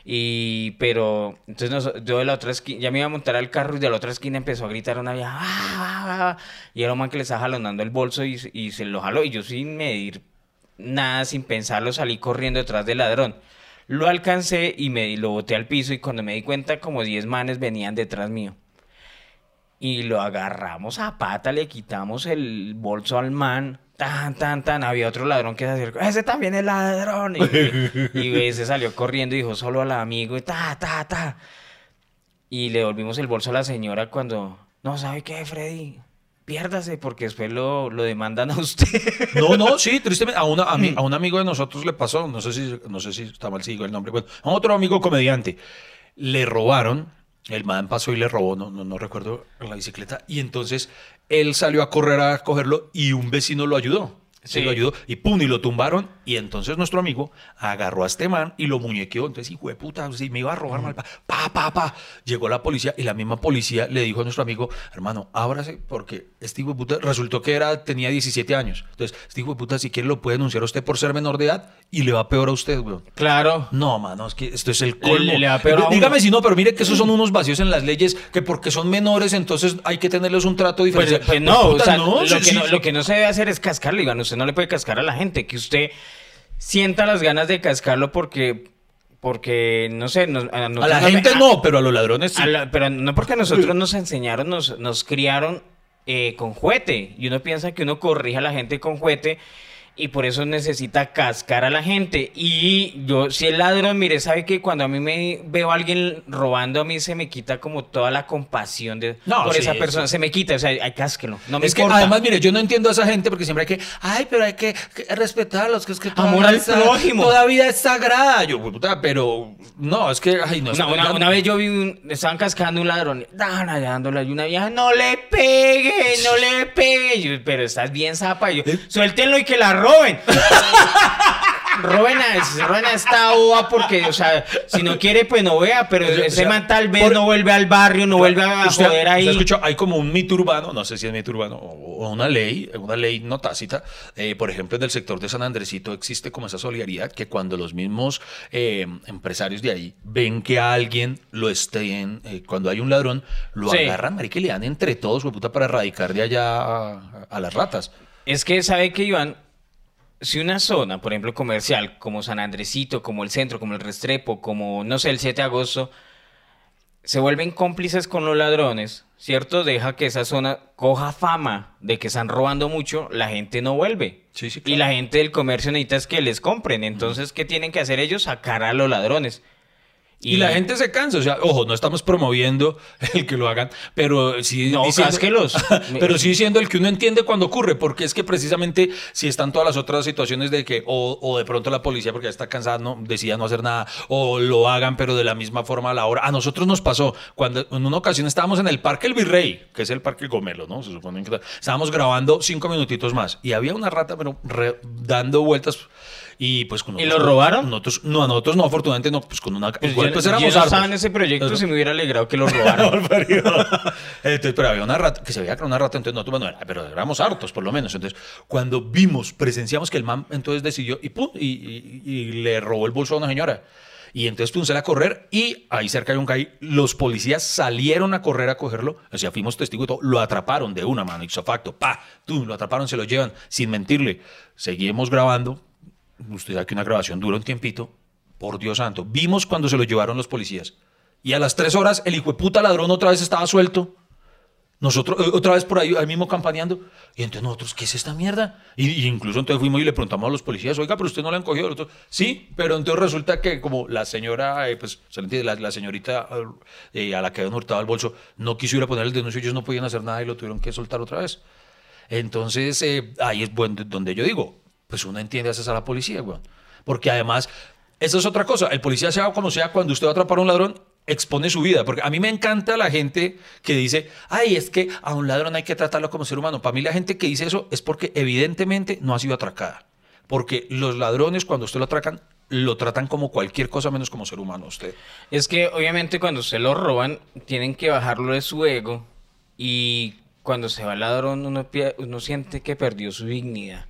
Y, pero, entonces nos- yo de la otra esquina, ya me iba a montar al carro y de la otra esquina empezó a gritar una vieja, "Ah, ah, ah", y era un man que le estaba jalonando el bolso y, y se lo jaló. Y yo sin medir nada, sin pensarlo, salí corriendo detrás del ladrón. Lo alcancé y me lo boté al piso y cuando me di cuenta como 10 manes venían detrás mío. Y lo agarramos a pata, le quitamos el bolso al man. Tan, tan, tan. Había otro ladrón que se acercó. Ese también es ladrón. Y, y ese salió corriendo y dijo solo al amigo. Y ta, ta, ta. Y le volvimos el bolso a la señora cuando. No, ¿sabe qué, Freddy? Piérdase porque después lo, lo demandan a usted. No, no, sí, tristemente. A, una, a, mi- a un amigo de nosotros le pasó, no sé si, no sé si está mal si digo el nombre, bueno, a otro amigo comediante. Le robaron, el man pasó y le robó, no, no, no recuerdo, la bicicleta, y entonces él salió a correr a cogerlo y un vecino lo ayudó. Se Sí. lo ayudó y pum, y lo tumbaron. Y entonces nuestro amigo agarró a este man y lo muñequeó. Entonces, hijo de puta, si me iba a robar mal, pa, pa, pa, pa. Llegó la policía y la misma policía le dijo a nuestro amigo, hermano, ábrase, porque este hijo de puta resultó que era, tenía 17 años. Entonces, este hijo de puta, si quiere, lo puede denunciar a usted por ser menor de edad y le va peor a usted, weón. Claro. No, mano, es que esto es el colmo. Le- le va peor a. Dígame si no, pero mire que esos son unos vacíos en las leyes que porque son menores, entonces hay que tenerles un trato Pues, diferente. pues no, o sea, lo, sí, que no, sí. lo que no se debe hacer es cascarle, Iván. Usted no le puede cascar a la gente. Que usted sienta las ganas de cascarlo porque, porque no sé, nos- a, A la gente a- no, pero a los ladrones sí. a la- pero no porque nosotros nos enseñaron, nos, nos criaron eh, con juguete. Y uno piensa que uno corrige a la gente con juguete y por eso necesita cascar a la gente. Y yo, si el ladrón, mire, sabe que cuando a mí me veo a alguien robando, a mí se me quita como toda la compasión de, No, por sí, esa persona. Se me quita, o sea, hay cásquelo. No me es que además, mire, yo no entiendo a esa gente porque siempre hay que, ay, pero hay que, que respetarlos, que es que Amor al prójimo. Toda vida es sagrada. Yo, puta, pero no, es que, ay, no. Una, una- no- una vez yo vi un, estaban cascando un ladrón, y una vieja, no le pegue, no le pegue. Yo, pero estás bien zapa. Y yo, suéltenlo y que la roben. roben a, roben a esta ova porque, o sea, si no quiere, pues no vea, pero O sea, ese o sea, man tal vez por- no vuelve al barrio, no vuelve a Usted- joder ahí. escuchó, hay como un mito urbano, no sé si es mito urbano o o una ley, una ley no tácita. eh, por ejemplo, en el sector de San Andresito existe como esa solidaridad que cuando los mismos eh, empresarios de ahí ven que a alguien lo estén, eh, cuando hay un ladrón, lo Sí. agarran, marica, y le dan entre todos, puta, para erradicar de allá a, a las ratas. Es que sabe que Iván, si una zona, por ejemplo, comercial, como San Andresito, como el centro, como el Restrepo, como, no sé, el 7 de agosto, se vuelven cómplices con los ladrones, ¿cierto? Deja que esa zona coja fama de que están robando mucho, la gente no vuelve. Sí, sí, Y la gente del comercio necesita es que les compren. Entonces, ¿qué tienen que hacer ellos? Sacar a los ladrones. Y, la gente se cansa, o sea, ojo, no estamos promoviendo el que lo hagan, pero sí No, cásquelos. <laughs> pero sí siendo el que uno entiende cuando ocurre, porque es que precisamente si están todas las otras situaciones de que o, o de pronto la policía porque ya está cansada no decida no hacer nada o lo hagan pero de la misma forma a la hora. A nosotros nos pasó cuando en una ocasión estábamos en el Parque El Virrey, que es el Parque El Gomelo, ¿no? Se supone que estábamos grabando cinco minutitos más y había una rata pero re- dando vueltas y pues con ¿Y nosotros- lo robaron? Nosotros no, a nosotros no, afortunadamente no, pues con una Pues igual, yo, pues yo éramos no estaba hartos. en ese proyecto Pero- si me hubiera alegrado que lo robaran. <laughs> entonces, pero había una rata, que se veía que era una rata, entonces nosotros, bueno, pero éramos hartos por lo menos. Entonces, cuando vimos, presenciamos que el man entonces decidió y pum, y, y- y le robó el bolso a una señora. Y entonces puse a correr y ahí cerca hay un caí. Los policías salieron a correr a cogerlo. O sea, fuimos testigos y todo. Lo atraparon de una mano, ipso facto. Pa, tú, lo atraparon, se lo llevan sin mentirle. Seguimos grabando. Usted sabe que una grabación dura un tiempito. Por Dios santo. Vimos cuando se lo llevaron los policías. Y a las tres horas, el hijo de puta ladrón otra vez estaba suelto. Nosotros, eh, otra vez por ahí, ahí mismo campaneando. Y entonces nosotros, ¿qué es esta mierda? Y, y incluso entonces fuimos y le preguntamos a los policías, oiga, pero usted no la han cogido. Sí, pero entonces resulta que como la señora, eh, pues, se entiende, la, señorita eh, a la que habían hurtado el bolso, no quiso ir a poner el denuncio, ellos no podían hacer nada y lo tuvieron que soltar otra vez. Entonces, eh, ahí es donde yo digo, pues uno entiende a a la policía, weón. Porque además, eso es otra cosa. El policía, sea como sea, cuando usted va a atrapar a un ladrón, expone su vida. Porque a mí me encanta la gente que dice, ay, es que a un ladrón hay que tratarlo como ser humano. Para mí la gente que dice eso es porque evidentemente no ha sido atracada. Porque los ladrones, cuando usted lo atracan, lo tratan como cualquier cosa menos como ser humano usted. Es que obviamente cuando se lo roban, tienen que bajarlo de su ego y cuando se va el ladrón uno, uno siente que perdió su dignidad.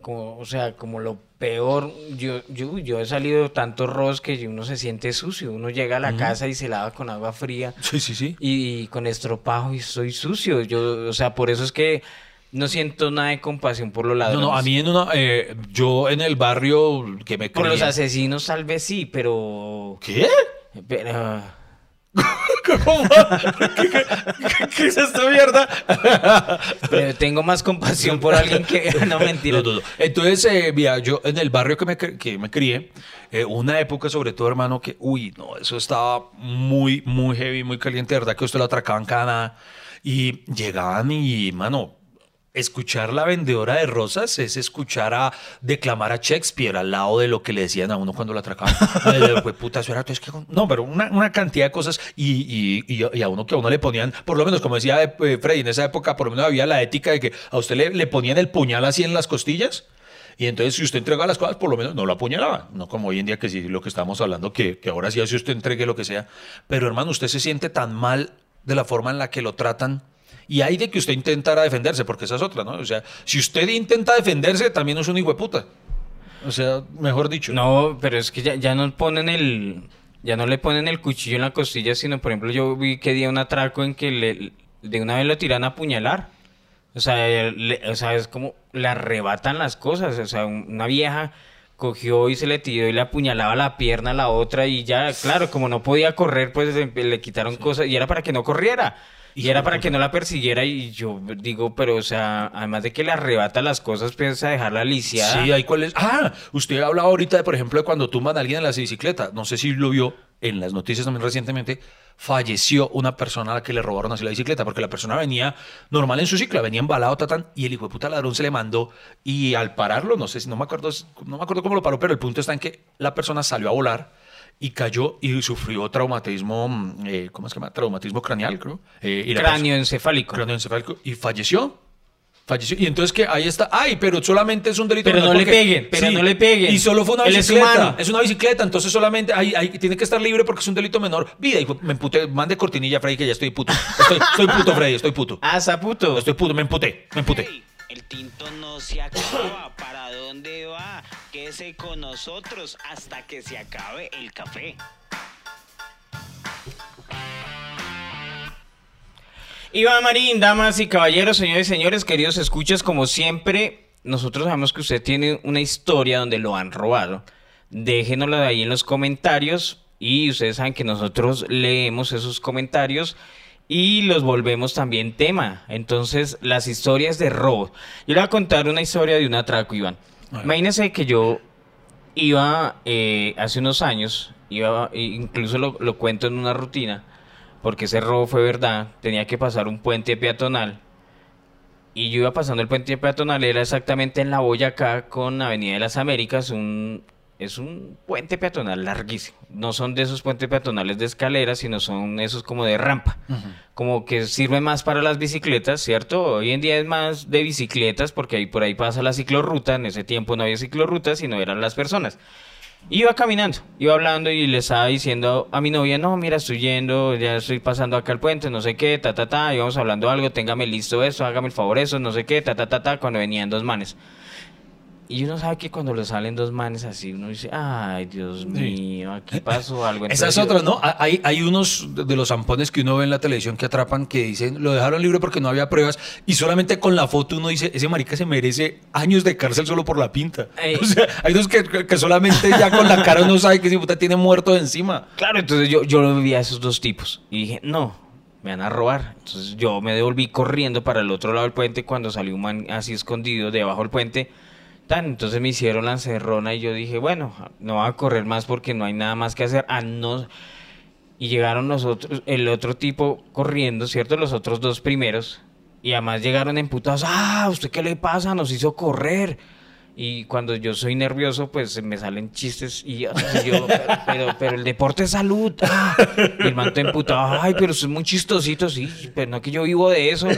Como, o sea, como lo peor, yo, yo, yo he salido de tantos robos que uno se siente sucio. Uno llega a la casa y se lava con agua fría Sí, sí, sí. y, con estropajo y soy sucio. Yo, o sea, por eso es que no siento nada de compasión por los No, ladrones. no, a mí en una, eh, yo en el barrio que me Por los asesinos tal vez sí, pero... ¿Qué? pero ¿Cómo? ¿Qué, qué- qué es esta mierda? pero tengo más compasión por alguien que... <laughs> No, mentira. No, no, no. Entonces, eh, mira, yo en el barrio que me, que me crié, eh, una época sobre todo, hermano, que, uy, no, eso estaba muy, muy heavy, muy caliente, de verdad que usted lo atracaban cada. Y llegaban y, mano, escuchar la vendedora de rosas es escuchar a declamar a Shakespeare al lado de lo que le decían a uno cuando lo atracaban. <laughs> Fue puta, eso era- es que- no, pero una, una cantidad de cosas y, y- y- y a uno que a uno le ponían, por lo menos como decía eh, Freddy, en esa época por lo menos había la ética de que a usted le, le ponían el puñal así en las costillas. Y entonces, si usted entrega las cosas, por lo menos no lo apuñalaba. No como hoy en día que sí, lo que estamos hablando, que, que ahora sí, si usted entregue lo que sea. Pero hermano, usted se siente tan mal de la forma en la que lo tratan. Y hay de que usted intentara defenderse, porque esa es otra, ¿no? O sea, si usted intenta defenderse, también es un hijo de puta. O sea, mejor dicho. No, pero es que ya, ya no ponen el. Ya no le ponen el cuchillo en la costilla, sino, por ejemplo, yo vi que día un atraco en que le, de una vez lo tiran a apuñalar. O sea, le- o sea, es como le arrebatan las cosas. O sea, un- una vieja cogió y se le tiró y le apuñalaba la pierna a la otra y ya, claro, como no podía correr, pues le, le quitaron cosas y era para que no corriera. Y era para que no la persiguiera y yo digo, pero o sea, además de que le arrebata las cosas, piensa dejarla lisiada. Sí, hay cuál es. Ah, usted hablaba ahorita de, por ejemplo, de cuando tumban a alguien en la bicicleta. No sé si lo vio en las noticias también recientemente. Falleció una persona a la que le robaron así la bicicleta porque la persona venía normal en su cicla, venía embalado, tatán, y el hijo de puta ladrón se le mandó. Y al pararlo, no sé si no me acuerdo, no me acuerdo cómo lo paró, pero el punto está en que la persona salió a volar y cayó y sufrió traumatismo, mm, eh, ¿cómo se llama? Traumatismo craneal, creo. Eh, y la Cráneo encefálico. cráneo encefálico y falleció. Falleció. Y entonces que ahí está. Ay, pero solamente es un delito. Pero no le peguen, pero no le peguen. Y solo fue una Él es bicicleta. Es, una bicicleta, entonces solamente ahí, ahí tiene que estar libre porque es un delito menor. Vida, hijo, me emputé. Mande cortinilla, Freddy, que ya estoy puto. Estoy, estoy puto, Freddy, estoy puto. <laughs> Ah, saputo. Estoy puto, me emputé, me emputé. El tinto no se acaba. <coughs> ¿Para dónde va? Quédese con nosotros hasta que se acabe el café. Iván Marín, damas y caballeros, señores y señores, queridos escuchas, como siempre, nosotros sabemos que usted tiene una historia donde lo han robado. Déjenosla ahí en los comentarios y ustedes saben que nosotros leemos esos comentarios y los volvemos también tema. Entonces, las historias de robo. Yo le voy a contar una historia de un atraco, Iván. Imagínense que yo iba eh, hace unos años, iba, e incluso lo, lo cuento en una rutina, porque ese robo fue verdad, tenía que pasar un puente peatonal. Y yo iba pasando el puente peatonal, era exactamente en la Boyacá con Avenida de las Américas, un, es un puente peatonal larguísimo. No son de esos puentes peatonales de escalera, sino son esos como de rampa. Como que sirve más para las bicicletas, ¿cierto? Hoy en día es más de bicicletas porque ahí por ahí pasa la ciclorruta. En ese tiempo no había ciclorruta, sino eran las personas. Iba caminando, iba hablando y le estaba diciendo a mi novia, no, mira, estoy yendo, ya estoy pasando acá el puente, no sé qué, ta, ta, ta, íbamos hablando algo, téngame listo eso, hágame el favor eso, no sé qué, ta, ta, ta, ta, cuando venían dos manes. Y uno sabe que cuando le salen dos manes así, uno dice, ay, Dios mío, aquí pasó algo. Esa es Entonces, otra, ¿no? Hay, hay unos de los zampones que uno ve en la televisión que atrapan que dicen, lo dejaron libre porque no había pruebas y solamente con la foto uno dice, ese marica se merece años de cárcel solo por la pinta. Ey. O sea, hay dos que, que solamente ya con la cara uno sabe que ese puta tiene muerto de encima. Claro, entonces yo, yo lo vi a esos dos tipos y dije, no, me van a robar. Entonces yo me devolví corriendo para el otro lado del puente cuando salió un man así escondido debajo del puente. Entonces me hicieron la encerrona y yo dije, bueno, no voy a correr más porque no hay nada más que hacer. Ah, no. Y llegaron los otros, el otro tipo corriendo, ¿cierto? Los otros dos primeros. Y además llegaron emputados. Ah, ¿usted qué le pasa? Nos hizo correr. Y cuando yo soy nervioso, pues me salen chistes y yo, pero, el deporte es salud. ah. Y el man emputado. Ay, pero es muy chistosito, sí. Pero no que yo vivo de eso.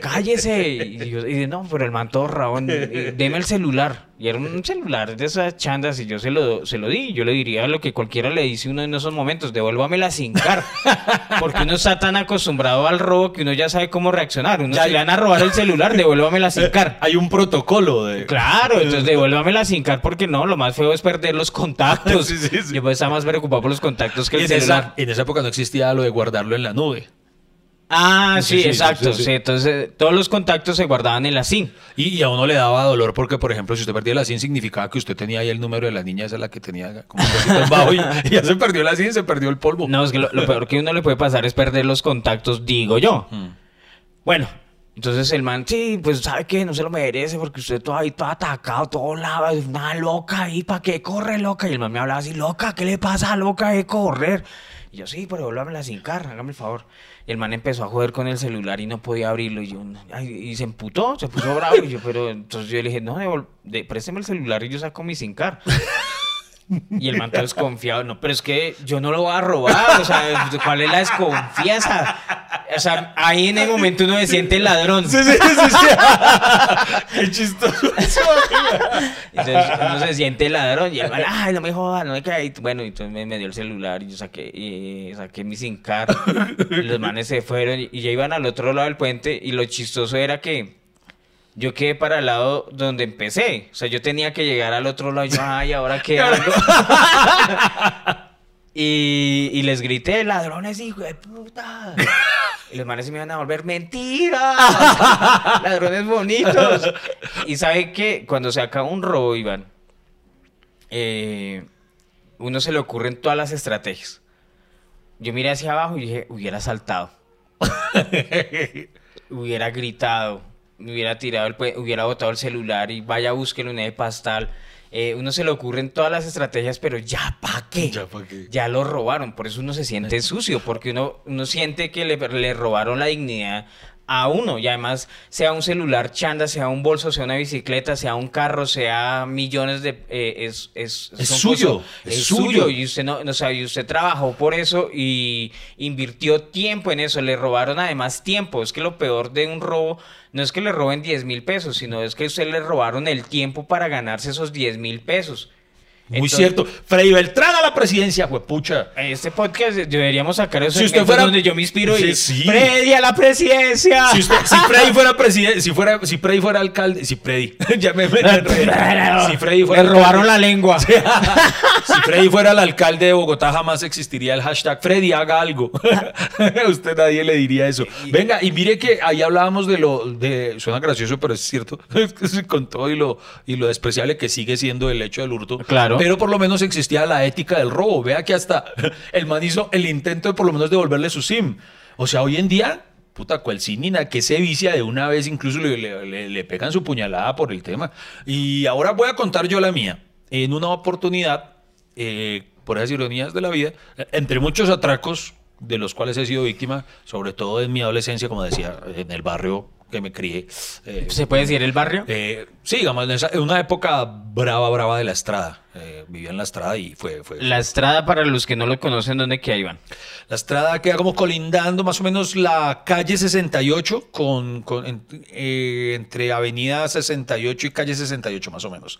Cállese. Y yo, y no, pero el man todo rabón. Deme el celular. Y era un celular de esas chandas y yo se lo, se lo di. Yo le diría lo que cualquiera le dice uno en esos momentos. Devuélvamela sin car. Porque uno está tan acostumbrado al robo que uno ya sabe cómo reaccionar. Uno Ya- si le van a robar el celular, devuélvamela sin car. Hay un protocolo de... Claro, entonces devuélvamela sin car porque no, lo más feo es perder los contactos. <laughs> Sí, sí, sí. Yo pues estaba más preocupado por los contactos que Y el en, celular. esa, en esa época no existía lo de guardarlo en la nube. Ah, Sí, sí, sí, exacto. sí, entonces todos los contactos se guardaban en la SIM. Y, y a uno le daba dolor porque, por ejemplo, si usted perdía la SIM, significaba que usted tenía ahí el número de la niña, esa es la que tenía como un poquito bajo y, <laughs> y ya se perdió la SIM, se perdió el polvo. No, es que lo, lo peor que uno le puede pasar es perder los contactos, digo yo. Mm. Bueno, entonces el man, sí, pues sabe que no se lo merece porque usted todo ahí, todo atacado, todo lado, es una loca ahí, ¿para qué corre loca? Y el man me hablaba así, loca, ¿qué le pasa loca de correr? Y yo, sí, pero la sin carga, hágame el favor. El man empezó a joder con el celular y no podía abrirlo. Y yo, ay, y se emputó, se puso bravo. Y yo, pero entonces yo le dije, no, de, présteme el celular y yo saco mi sin car. Y el man todo desconfiado, no, pero es que yo no lo voy a robar, o sea, ¿cuál es la desconfianza? O sea, ahí en el momento uno se siente ladrón. Sí, sí, sí, sí. <laughs> Qué chistoso. Entonces uno se siente ladrón y el man, ay, no me jodas, no me cae. Bueno, entonces me, me dio el celular y yo saqué, y saqué mi SIM card. Y los manes se fueron y, y ya iban al otro lado del puente y lo chistoso era que yo quedé para el lado donde empecé. O sea, yo tenía que llegar al otro lado y yo, <laughs> ay, ¿ahora qué hago? <laughs> y, y les grité, ladrones, hijo de puta. Y los manes se me iban a volver mentira. <laughs> Ladrones bonitos. Y sabe que cuando se acaba un robo, Iván, eh, uno se le ocurren todas las estrategias. Yo miré hacia abajo y dije, hubiera saltado. hubiera gritado, hubiera tirado el hubiera botado el celular y vaya búsquelo en el pastal. Eh, uno se le ocurren todas las estrategias, pero ya para qué. Ya pa' qué. Ya lo robaron, por eso uno se siente sucio, porque uno, uno siente que le, le robaron la dignidad a uno. Y además, sea un celular chanda, sea un bolso, sea una bicicleta, sea un carro, sea millones de... eh, es, es, Es suyo, cosas- es es suyo. suyo. Y usted no, no sabe, y usted trabajó por eso y invirtió tiempo en eso. Le robaron además tiempo. Es que lo peor de un robo no es que le roben 10 mil pesos, sino es que usted le robaron el tiempo para ganarse esos 10 mil pesos. Muy Entonces- cierto. Freddy Beltrán a la presidencia, pucha. En este podcast deberíamos sacar esos Si usted fuera- donde yo me inspiro y Sí. Freddy a la presidencia. Si, usted- si <laughs> Freddy fuera presidente, si fuera, si Freddy fuera alcalde, si Freddy, <laughs> ya me, me <laughs> si Freddy fuera Me robaron la lengua. si Freddy fuera el alcalde de Bogotá, jamás existiría el hashtag Freddy haga algo. Usted nadie le diría eso. Venga, y mire que ahí hablábamos de lo, de, suena gracioso, pero es cierto, con todo y lo, y lo despreciable que sigue siendo el hecho del hurto. Claro. Pero por lo menos existía la ética del robo. Vea que hasta <laughs> el man hizo el intento de por lo menos devolverle su SIM. O sea, hoy en día, puta, cual sin ni nada, que se vicia de una vez, incluso le- le pegan su puñalada por el tema. Y ahora voy a contar yo la mía. En una oportunidad, eh, por esas ironías de la vida, entre muchos atracos de los cuales he sido víctima, sobre todo en mi adolescencia, como decía, en el barrio que me crié. eh, ¿Se puede decir el barrio? eh, sí, digamos, en, esa- en una época brava, brava de la estrada. Eh, vivía en la estrada y fue... fue La estrada, para los que no lo conocen, ¿dónde queda, Iván? la estrada queda como colindando más o menos la calle 68 con, con- en- eh, entre avenida 68 y calle 68 más o menos.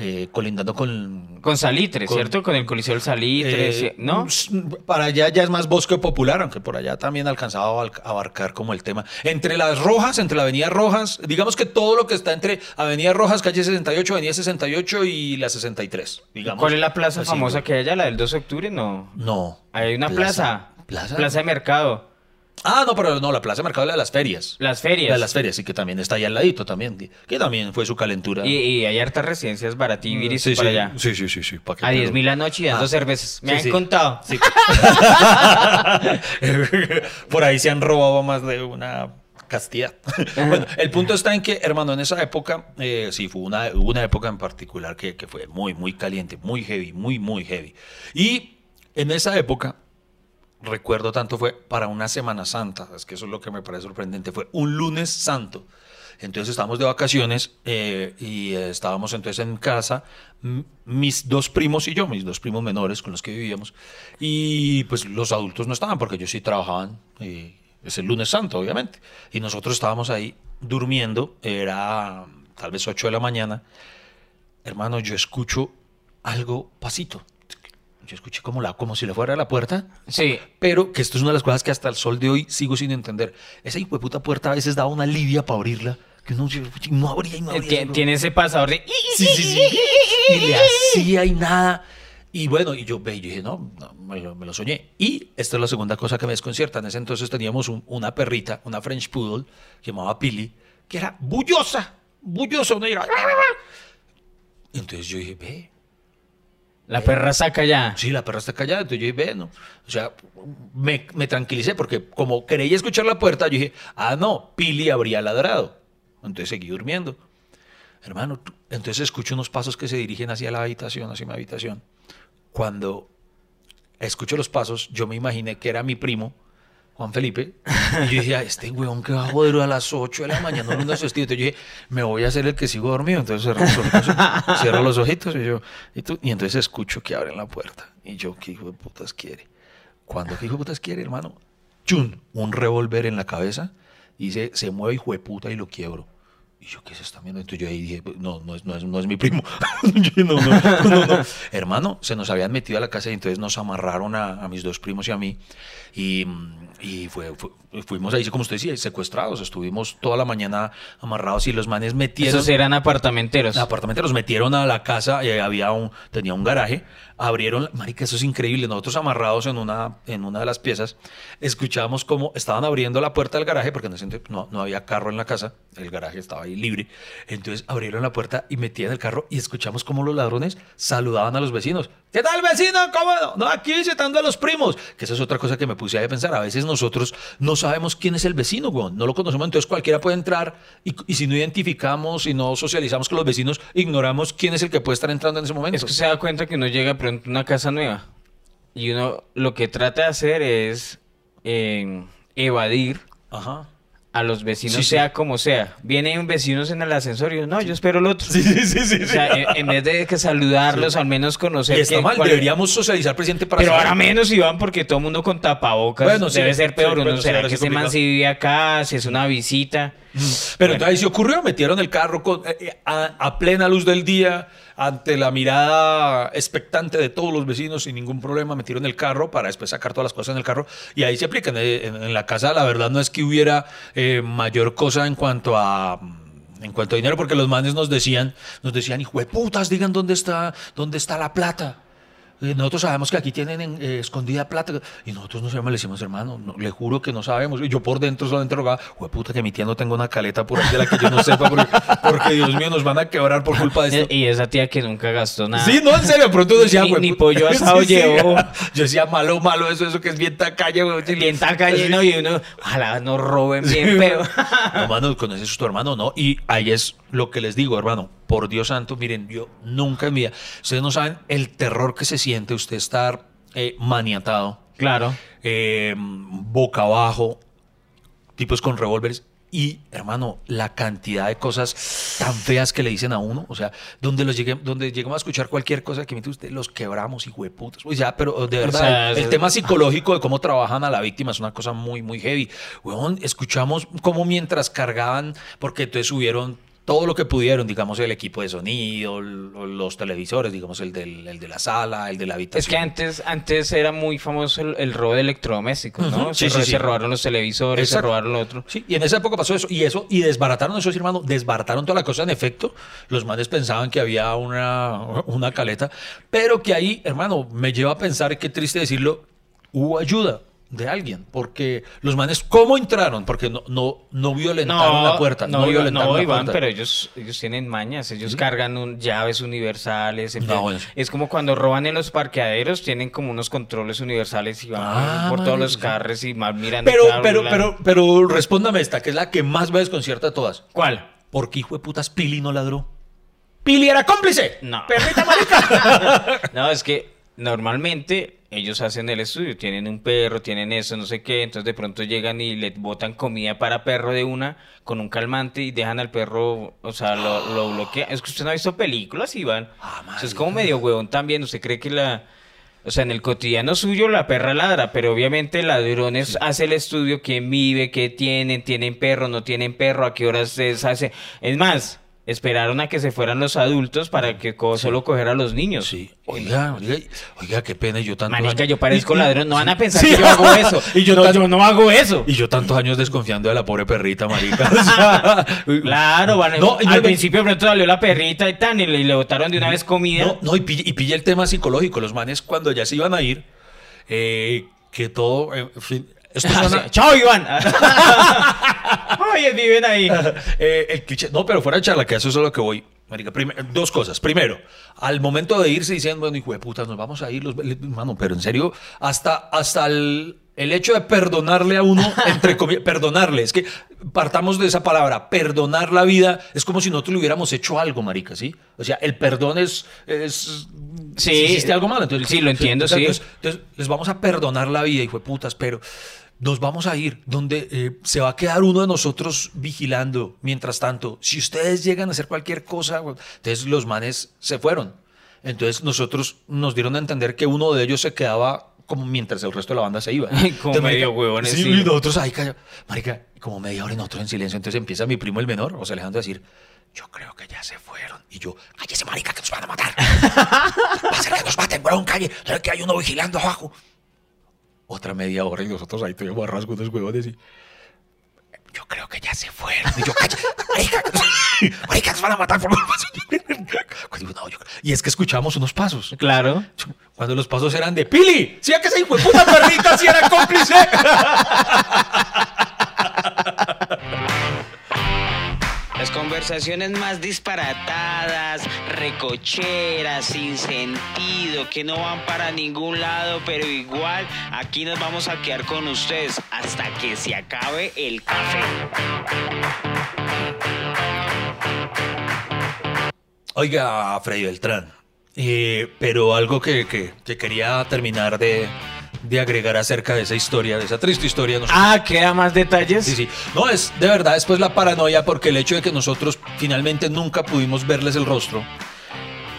Eh, colindando con... Con Salitre, Con- ¿cierto? Con el Coliseo del Salitre, eh. ¿no? s- Para allá ya es más bosque popular, aunque por allá también alcanzaba a abar- abarcar como el tema. Entre las Rojas, entre la Avenida Rojas, digamos que todo lo que está entre Avenida Rojas, calle 68, Avenida 68 y la 63. Digamos, ¿Cuál es la plaza así. famosa que hay allá? ¿La del 2 de octubre? No. No. Hay una plaza. ¿Plaza? Plaza de mercado. Ah, no, pero no, la Plaza de Mercado la de las ferias. Las La ferias. de las ferias, sí, que también está ahí al ladito también, que también fue su calentura. Y, y hay hartas residencias baratíviris sí, para sí, allá. sí, sí, sí, sí, pa' qué, A pero- 10 mil la noche y dando Ah. cervezas. Me Sí, han sí. contado. <laughs> Por ahí se han robado más de una castidad. <laughs> bueno, el punto está en que, hermano, en esa época, eh, sí, fue una, una época en particular que, que fue muy, muy caliente, muy heavy, muy, muy heavy. Y en esa época, recuerdo tanto, fue para una Semana Santa, es que eso es lo que me parece sorprendente, fue un lunes santo. Entonces estábamos de vacaciones eh, y eh, estábamos entonces en casa, mis dos primos y yo, mis dos primos menores con los que vivíamos, y pues los adultos no estaban porque ellos sí trabajaban, y es el lunes santo obviamente, y nosotros estábamos ahí durmiendo, era tal vez 8 de la mañana, hermano, yo escucho algo pasito, yo escuché como, la, como si le fuera a la puerta, Sí. pero que esto es una de las cosas que hasta el sol de hoy sigo sin entender. Esa hijo de puta puerta a veces daba una lidia para abrirla, que uno no abría y no abría. Tien- no. Tiene ese pasador de... Sí, sí, sí. Y le hacía y nada. Y bueno, y yo, ve, y yo dije, no, no, me, lo, me lo soñé. Y esta es la segunda cosa que me desconcierta. En ese entonces teníamos un- una perrita, una French Poodle, que llamaba Pili, que era bullosa, bullosa. Una era... Entonces yo dije, ve, La perra saca ya. Sí, la perra está callada. Entonces yo dije, ve, no. O sea, me, me tranquilicé porque como creía escuchar la puerta, yo dije, ah, no, Pili habría ladrado. Entonces seguí durmiendo. Hermano, entonces escucho unos pasos que se dirigen hacia la habitación, hacia mi habitación. Cuando escucho los pasos, yo me imaginé que era mi primo, Juan Felipe, y yo decía, este weón que va a joder a las 8 de la mañana no su vestido. Entonces yo dije, me voy a hacer el que sigo dormido. Entonces cierro los ojitos, y yo, y, tú, y entonces escucho que abren la puerta. Y yo, ¿qué hijo de putas quiere? Cuando qué hijo de putas quiere, hermano? Chun, un revólver en la cabeza y se, se mueve hijo de puta y lo quiebro. Y yo, ¿qué se está viendo? Entonces yo ahí dije, no, no es, no es, no es mi primo. <laughs> no, no, no, Hermano, se nos habían metido a la casa y entonces nos amarraron a mis dos primos y a mí. Y, y fue, fuimos ahí, como usted decía, secuestrados. Estuvimos toda la mañana amarrados y los manes metieron. Esos eran apartamenteros. Apartamenteros metieron a la casa y había un, tenía un garaje. Abrieron, marica, eso es increíble. Nosotros amarrados en una, en una de las piezas, escuchábamos cómo estaban abriendo la puerta del garaje, porque no, no había carro en la casa, el garaje estaba ahí libre. Entonces abrieron la puerta y metían el carro y escuchamos cómo los ladrones saludaban a los vecinos. ¿Qué tal, vecino? ¿Cómo? No, aquí visitando a los primos. Que esa es otra cosa que me puse a pensar. A veces nosotros no sabemos quién es el vecino. No lo conocemos, entonces cualquiera puede entrar y, y, si no identificamos y no socializamos con los vecinos, ignoramos quién es el que puede estar entrando en ese momento. Es que se da cuenta que uno llega pronto a una casa nueva y uno lo que trata de hacer es eh, evadir. Ajá a los vecinos, sea como sea. Vienen vecinos en el ascensor y yo, no, yo espero el otro. Sí, sí, sí. O sea, en, vez de que saludarlos, al menos conocer. Y está mal, deberíamos socializar, presidente, para Pero ahora menos, Iván, porque todo el mundo con tapabocas. Bueno, debe ser peor. Uno será que ese man si vive acá, si es una visita. Mm. Pero entonces, si ocurrió, metieron el carro eh, eh, a plena luz del día ante la mirada expectante de todos los vecinos sin ningún problema, metieron el carro para después sacar todas las cosas en el carro y ahí se aplican. Eh, en, la casa la verdad no es que hubiera eh, mayor cosa en cuanto a en cuanto a dinero, porque los manes nos decían, nos decían, hijo de putas, digan dónde está, dónde está la plata. Nosotros sabemos que aquí tienen eh, escondida plata y nosotros no sabemos, le decimos, hermano, le juro que no sabemos. Y yo por dentro solamente rogaba, puta, que mi tía no tengo una caleta por ahí de la que yo no sepa, porque, Dios mío, nos van a quebrar por culpa de esto. Y esa tía que nunca gastó nada. Sí, no, en serio, pronto decía, ni, ni pollo <laughs> asado llevó. Yo decía, malo, malo, eso, eso que es bien tacaña, güey. Bien tacaña, ¿no? Y uno, ojalá no roben bien feo. hermano, conoces a tu hermano, ¿no? Y ahí es lo que les digo, hermano, por Dios santo, miren, yo nunca en mi vida, ustedes no saben el terror que se siente usted estar eh, maniatado. Claro. Eh, boca abajo, tipos con revólveres. Y, hermano, la cantidad de cosas tan feas que le dicen a uno, o sea, donde los llegue, donde llegamos a escuchar cualquier cosa que me usted, los quebramos, y hueputas. O sea, pero de verdad, el, tema psicológico de cómo trabajan a la víctima es una cosa muy, muy heavy. Weón, escuchamos cómo mientras cargaban, porque entonces subieron todo lo que pudieron, digamos, el equipo de sonido, los televisores, digamos, el, del, el de la sala, el de la habitación. Es que antes, antes era muy famoso el, robo de electrodomésticos, ¿no? se, robaron los televisores, se robaron lo otro. Sí, y en esa época pasó eso, y eso, y desbarataron eso, hermano, desbarataron toda la cosa. En efecto, los manes pensaban que había una, una caleta, pero que ahí, hermano, me lleva a pensar, qué triste decirlo, hubo ayuda de alguien, porque los manes, ¿cómo entraron? Porque no, no, no violentaron la puerta. No, violentaron no, Iván, pero ellos, ellos tienen mañas, ellos cargan un, llaves universales. Es como cuando roban en los parqueaderos, tienen como unos controles universales y van ah, por todos los carros y más miran. Pero, pero, pero, pero, respóndame esta, que es la que más me desconcierta de todas. ¿Cuál? Porque hijo de putas Pili no ladró. Pili era cómplice. No. Perrita marica. <laughs> no, es que normalmente ellos hacen el estudio, tienen un perro, tienen eso, no sé qué, entonces de pronto llegan y le botan comida para perro de una con un calmante y dejan al perro, o sea, lo, lo bloquean. Es que usted no ha visto películas, Iván. Ah, es como medio huevón también, usted cree que la... O sea, en el cotidiano suyo la perra ladra, pero obviamente ladrones hace el estudio, quién vive, qué tienen, tienen perro, no tienen perro, a qué horas se hace. Es más, esperaron a que se fueran los adultos para que solo coger a los niños. Sí. Oiga, oiga, oiga, qué pena, yo tanto. Marica, yo parezco ladrón, no van a pensar que yo hago <laughs> eso. y yo no, yo no hago eso. Y yo tantos años desconfiando de la pobre perrita, marica. <laughs> claro, van, al principio pronto salió la perrita y tan, y le, botaron de una vez comida. No, no y, pilla, el tema psicológico. Los manes cuando ya se iban a ir, eh, que todo, en fin, <laughs> Chao, Iván. Oye, viven ahí. <laughs> Eh, no, pero fuera de charla, que eso es lo que voy. Marica, dos cosas. Primero, al momento de irse diciendo, bueno, hijo de puta, nos vamos a ir, los, mano, pero en serio, hasta, hasta el, El hecho de perdonarle a uno, <laughs> entre comillas, perdonarle, es que partamos de esa palabra, perdonar la vida, es como si nosotros le hubiéramos hecho algo, marica, ¿sí? O sea, el perdón es, es Sí, si hiciste algo malo. Entonces, sí, lo entiendo, sí. Entonces, entonces, les vamos a perdonar la vida, hijo de putas, pero nos vamos a ir donde eh, se va a quedar uno de nosotros vigilando. Mientras tanto, si ustedes llegan a hacer cualquier cosa, entonces los manes se fueron. Entonces nosotros nos dieron a entender que uno de ellos se quedaba como mientras el resto de la banda se iba. <laughs> Como Entonces, medio huevones, Sí, y nosotros ahí callados. Marica, como media hora y nosotros en silencio. Entonces empieza mi primo el menor, o sea, Alejandro, a decir, yo creo que ya se fueron. Y yo, cállese, marica, que nos van a matar. <laughs> Va a ser que nos maten, weón, calle. ¿Sabes que hay uno vigilando abajo? Otra media hora y nosotros ahí todavía rasgo unos huevones y... Yo creo que ya se fueron. Y yo, marica, van a matar por <laughs> no, yo Y es que escuchamos unos pasos. Claro. Cuando los pasos eran de Pili, ¿sí a que ese hijo puta perrita si era cómplice? <laughs> Las conversaciones más disparatadas, recocheras, sin sentido, que no van para ningún lado, pero igual aquí nos vamos a quedar con ustedes hasta que se acabe el café. Oiga, Freddy Beltrán, eh, pero algo que, que- que quería terminar de, de agregar acerca de esa historia, de esa triste historia. nosotros- Ah, ¿queda más detalles? Sí, sí. No, es de verdad después la paranoia porque el hecho de que nosotros finalmente nunca pudimos verles el rostro,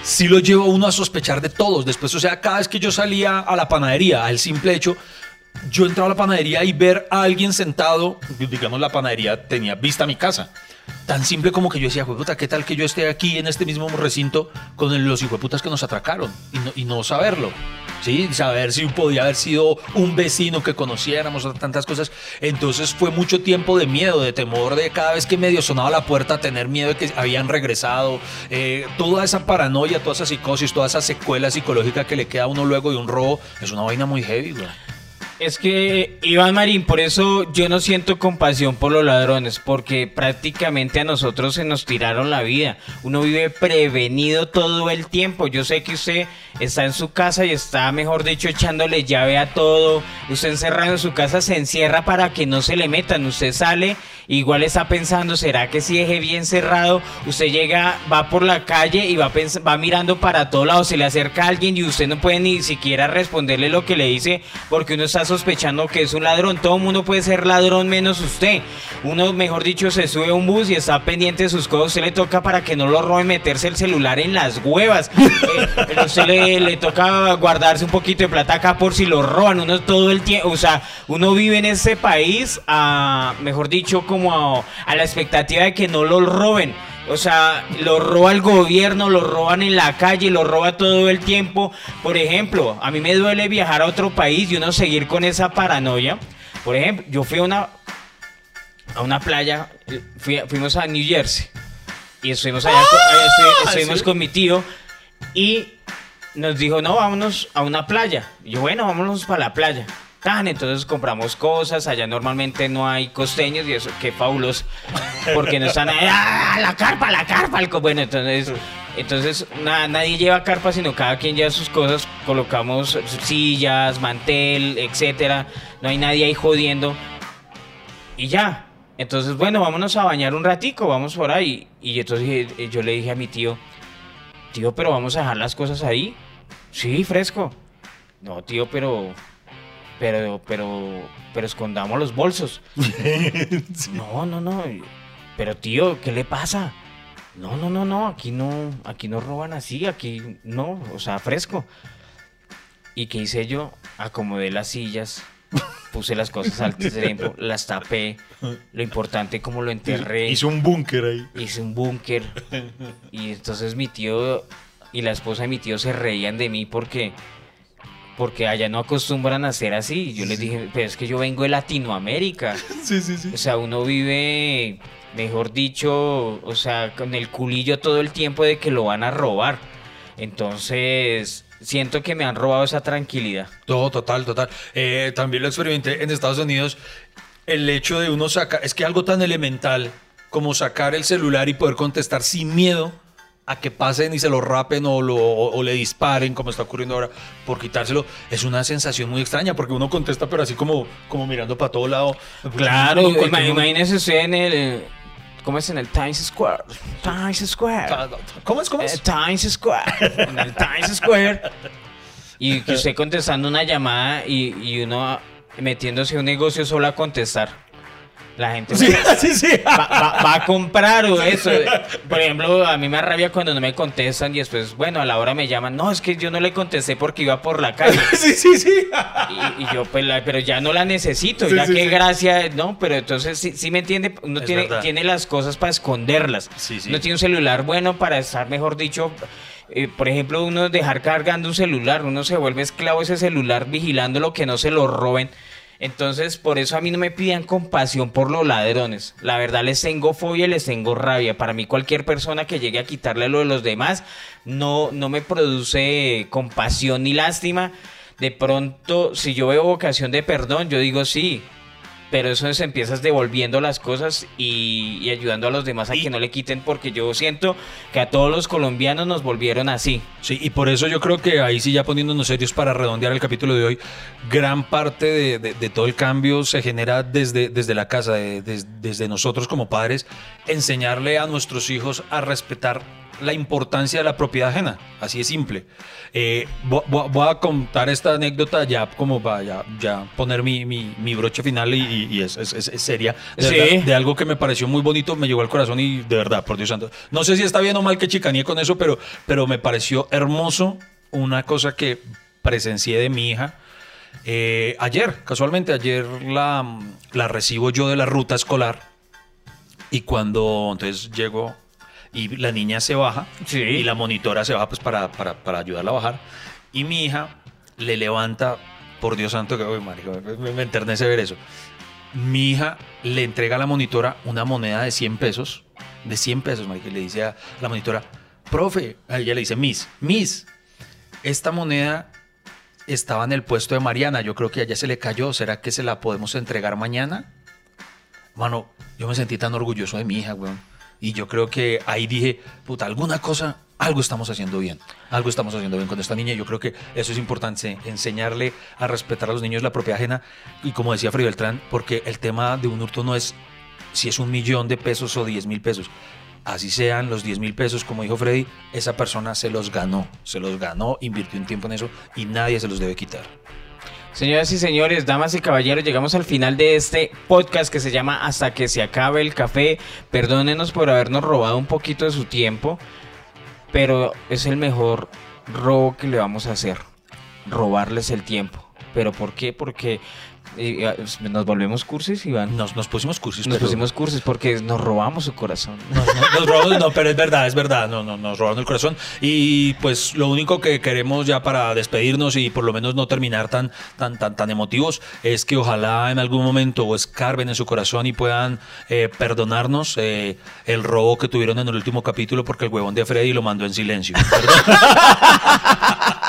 sí lo lleva uno a sospechar de todos. Después, o sea, cada vez que yo salía a la panadería, al simple hecho, yo entraba a la panadería y ver a alguien sentado, digamos, la panadería tenía vista a mi casa. Tan simple como que yo decía, puta, ¿qué tal que yo esté aquí en este mismo recinto con los hijueputas que nos atracaron? Y no, y no saberlo. Sí, saber si podía haber sido un vecino que conociéramos, tantas cosas. Entonces fue mucho tiempo de miedo, de temor, de cada vez que medio sonaba la puerta, tener miedo de que habían regresado. Eh, toda esa paranoia, toda esa psicosis, toda esa secuela psicológica que le queda a uno luego de un robo, es una vaina muy heavy, güey. Es que, Iván Marín, por eso yo no siento compasión por los ladrones, porque prácticamente a nosotros se nos tiraron la vida. Uno vive prevenido todo el tiempo. Yo sé que usted está en su casa y está, mejor dicho, echándole llave a todo. Usted encerrado en su casa se encierra para que no se le metan. Usted sale, igual está pensando, ¿será que si deje bien cerrado? Usted llega, va por la calle y va, va mirando para todos lados, se le acerca alguien y usted no puede ni siquiera responderle lo que le dice porque uno está sospechando que es un ladrón. Todo el mundo puede ser ladrón menos usted. Uno, mejor dicho, se sube a un bus y está pendiente de sus cosas. Usted le toca para que no lo roben meterse el celular en las huevas. <laughs> Eh, pero usted le, le toca guardarse un poquito de plata acá por si lo roban. Uno todo el tiempo, o sea, uno vive en este país, a, mejor dicho, como a, a la expectativa de que no lo roben. O sea, lo roba el gobierno, lo roban en la calle, lo roba todo el tiempo. Por ejemplo, a mí me duele viajar a otro país y uno seguir con esa paranoia. Por ejemplo, yo fui a una, a una playa, fui- fuimos a New Jersey y estuvimos allá, con, allá estu- estuvimos sí. con mi tío y nos dijo, no, vámonos a una playa. Y yo, bueno, vámonos para la playa. Tan, entonces compramos cosas, allá normalmente no hay costeños y eso, qué fabuloso, porque no están ¡ah, la carpa, la carpa! el co-". Bueno, entonces, entonces na- nadie lleva carpa, sino cada quien lleva sus cosas, colocamos sillas, mantel, etcétera, no hay nadie ahí jodiendo y ya. Entonces, bueno, vámonos a bañar un ratico, vamos por ahí. Y entonces eh, yo le dije a mi tío, tío, pero vamos a dejar las cosas ahí. Sí, fresco. No, tío, pero, pero, pero, pero escondamos los bolsos. <laughs> No, no, no. Pero tío, ¿qué le pasa? No, no, no, no. Aquí no, aquí no roban así. Aquí no, o sea, fresco. ¿Y qué hice yo? Acomodé las sillas, puse las cosas al tiempo, <laughs> las tapé. Lo importante, como lo enterré. Hizo un búnker ahí. Hice un búnker. <laughs> Y entonces mi tío y la esposa de mi tío se reían de mí porque porque allá no acostumbran a hacer así. Y yo les dije, pero es que yo vengo de Latinoamérica. <laughs> Sí, sí, sí. O sea, uno vive, mejor dicho, o sea, con el culillo todo el tiempo de que lo van a robar. Entonces, siento que me han robado esa tranquilidad. Todo, total, total. Eh, también lo experimenté en Estados Unidos. El hecho de uno sacar, es que algo tan elemental como sacar el celular y poder contestar sin miedo a que pasen y se lo rapen o, lo, o, le disparen, como está ocurriendo ahora, por quitárselo, es una sensación muy extraña, porque uno contesta, pero así como, como mirando para todo lado. Claro, imagínese usted en el... eh, ¿Cómo es? En el Times Square. Times Square. ¿Cómo es? ¿Cómo Eh, es? Times Square. En el Times Square. Y que usted contestando una llamada y, y uno metiéndose a un negocio solo a contestar. La gente Sí, <laughs> sí, sí. va, va- va a comprar o eso. Por ejemplo, a mí me arrabia cuando no me contestan y después, bueno, a la hora me llaman. No, es que yo no le contesté porque iba por la calle. <laughs> Sí, sí, sí. Y, y yo, pues, la- pero ya no la necesito, Sí, ya sí. gracia, no, pero entonces sí, sí me entiende, uno Es tiene, verdad. tiene las cosas para esconderlas. Sí, sí. Uno tiene un celular bueno para estar, mejor dicho, eh, por ejemplo, uno dejar cargando un celular, uno se vuelve esclavo de ese celular vigilando lo que no se lo roben. Entonces, por eso a mí no me pidan compasión por los ladrones. La verdad, les tengo fobia y les tengo rabia. Para mí, cualquier persona que llegue a quitarle lo de los demás no, no me produce compasión ni lástima. De pronto, si yo veo vocación de perdón, yo digo sí. Pero eso es empiezas devolviendo las cosas y, y ayudando a los demás a Y- que no le quiten, porque yo siento que a todos los colombianos nos volvieron así. Sí, y por eso yo creo que ahí sí ya poniéndonos serios para redondear el capítulo de hoy, gran parte de, de- de todo el cambio se genera desde, desde la casa, de- des- desde nosotros como padres, enseñarle a nuestros hijos a respetar la importancia de la propiedad ajena, así es simple. Eh, vo- vo- voy, a contar esta anécdota ya como para ya, ya poner mi, mi- mi broche final y, y- es, es- es- es seria, de, Sí. verdad, de algo que me pareció muy bonito, me llegó al corazón y de verdad, por Dios santo. No sé si está bien o mal que chicaneé con eso, pero, pero me pareció hermoso una cosa que presencié de mi hija. eh, ayer, casualmente, ayer la, la recibo yo de la ruta escolar y cuando entonces llego y la niña se baja Sí. y la monitora se baja pues para, para, para ayudarla a bajar y mi hija le levanta, por Dios santo, que uy, marica, me, me enternece ver eso. Mi hija le entrega a la monitora una moneda de 100 pesos, de 100 pesos, marica, y le dice a la monitora, profe, a ella le dice, Miss, Miss, esta moneda estaba en el puesto de Mariana, yo creo que a ella se le cayó, ¿será que se la podemos entregar mañana? Mano, yo me sentí tan orgulloso de mi hija, weón. Y yo creo que ahí dije, puta, alguna cosa, algo estamos haciendo bien. Algo estamos haciendo bien con esta niña. Yo creo que eso es importante, enseñarle a respetar a los niños la propiedad ajena. Y como decía Freddy Beltrán, porque el tema de un hurto no es si es un millón de pesos o 10 mil pesos. Así sean los 10 mil pesos, como dijo Freddy, esa persona se los ganó. Se los ganó, invirtió un tiempo en eso y nadie se los debe quitar. Señoras y señores, damas y caballeros, llegamos al final de este podcast que se llama Hasta que se acabe el café. Perdónenos por habernos robado un poquito de su tiempo, pero es el mejor robo que le vamos a hacer. Robarles el tiempo. ¿Pero por qué? Porque eh, nos volvemos cursis, Iván. Nos, nos pusimos cursis. Nos pero- pusimos cursis porque nos robamos su corazón. Nos, nos- nos robaron, no, pero es verdad, es verdad, no, no, nos robaron el corazón. Y pues lo único que queremos ya para despedirnos y por lo menos no terminar tan, tan, tan, tan emotivos es que ojalá en algún momento escarben en su corazón y puedan eh, perdonarnos eh, el robo que tuvieron en el último capítulo porque el huevón de Freddy lo mandó en silencio. Perdón. <laughs>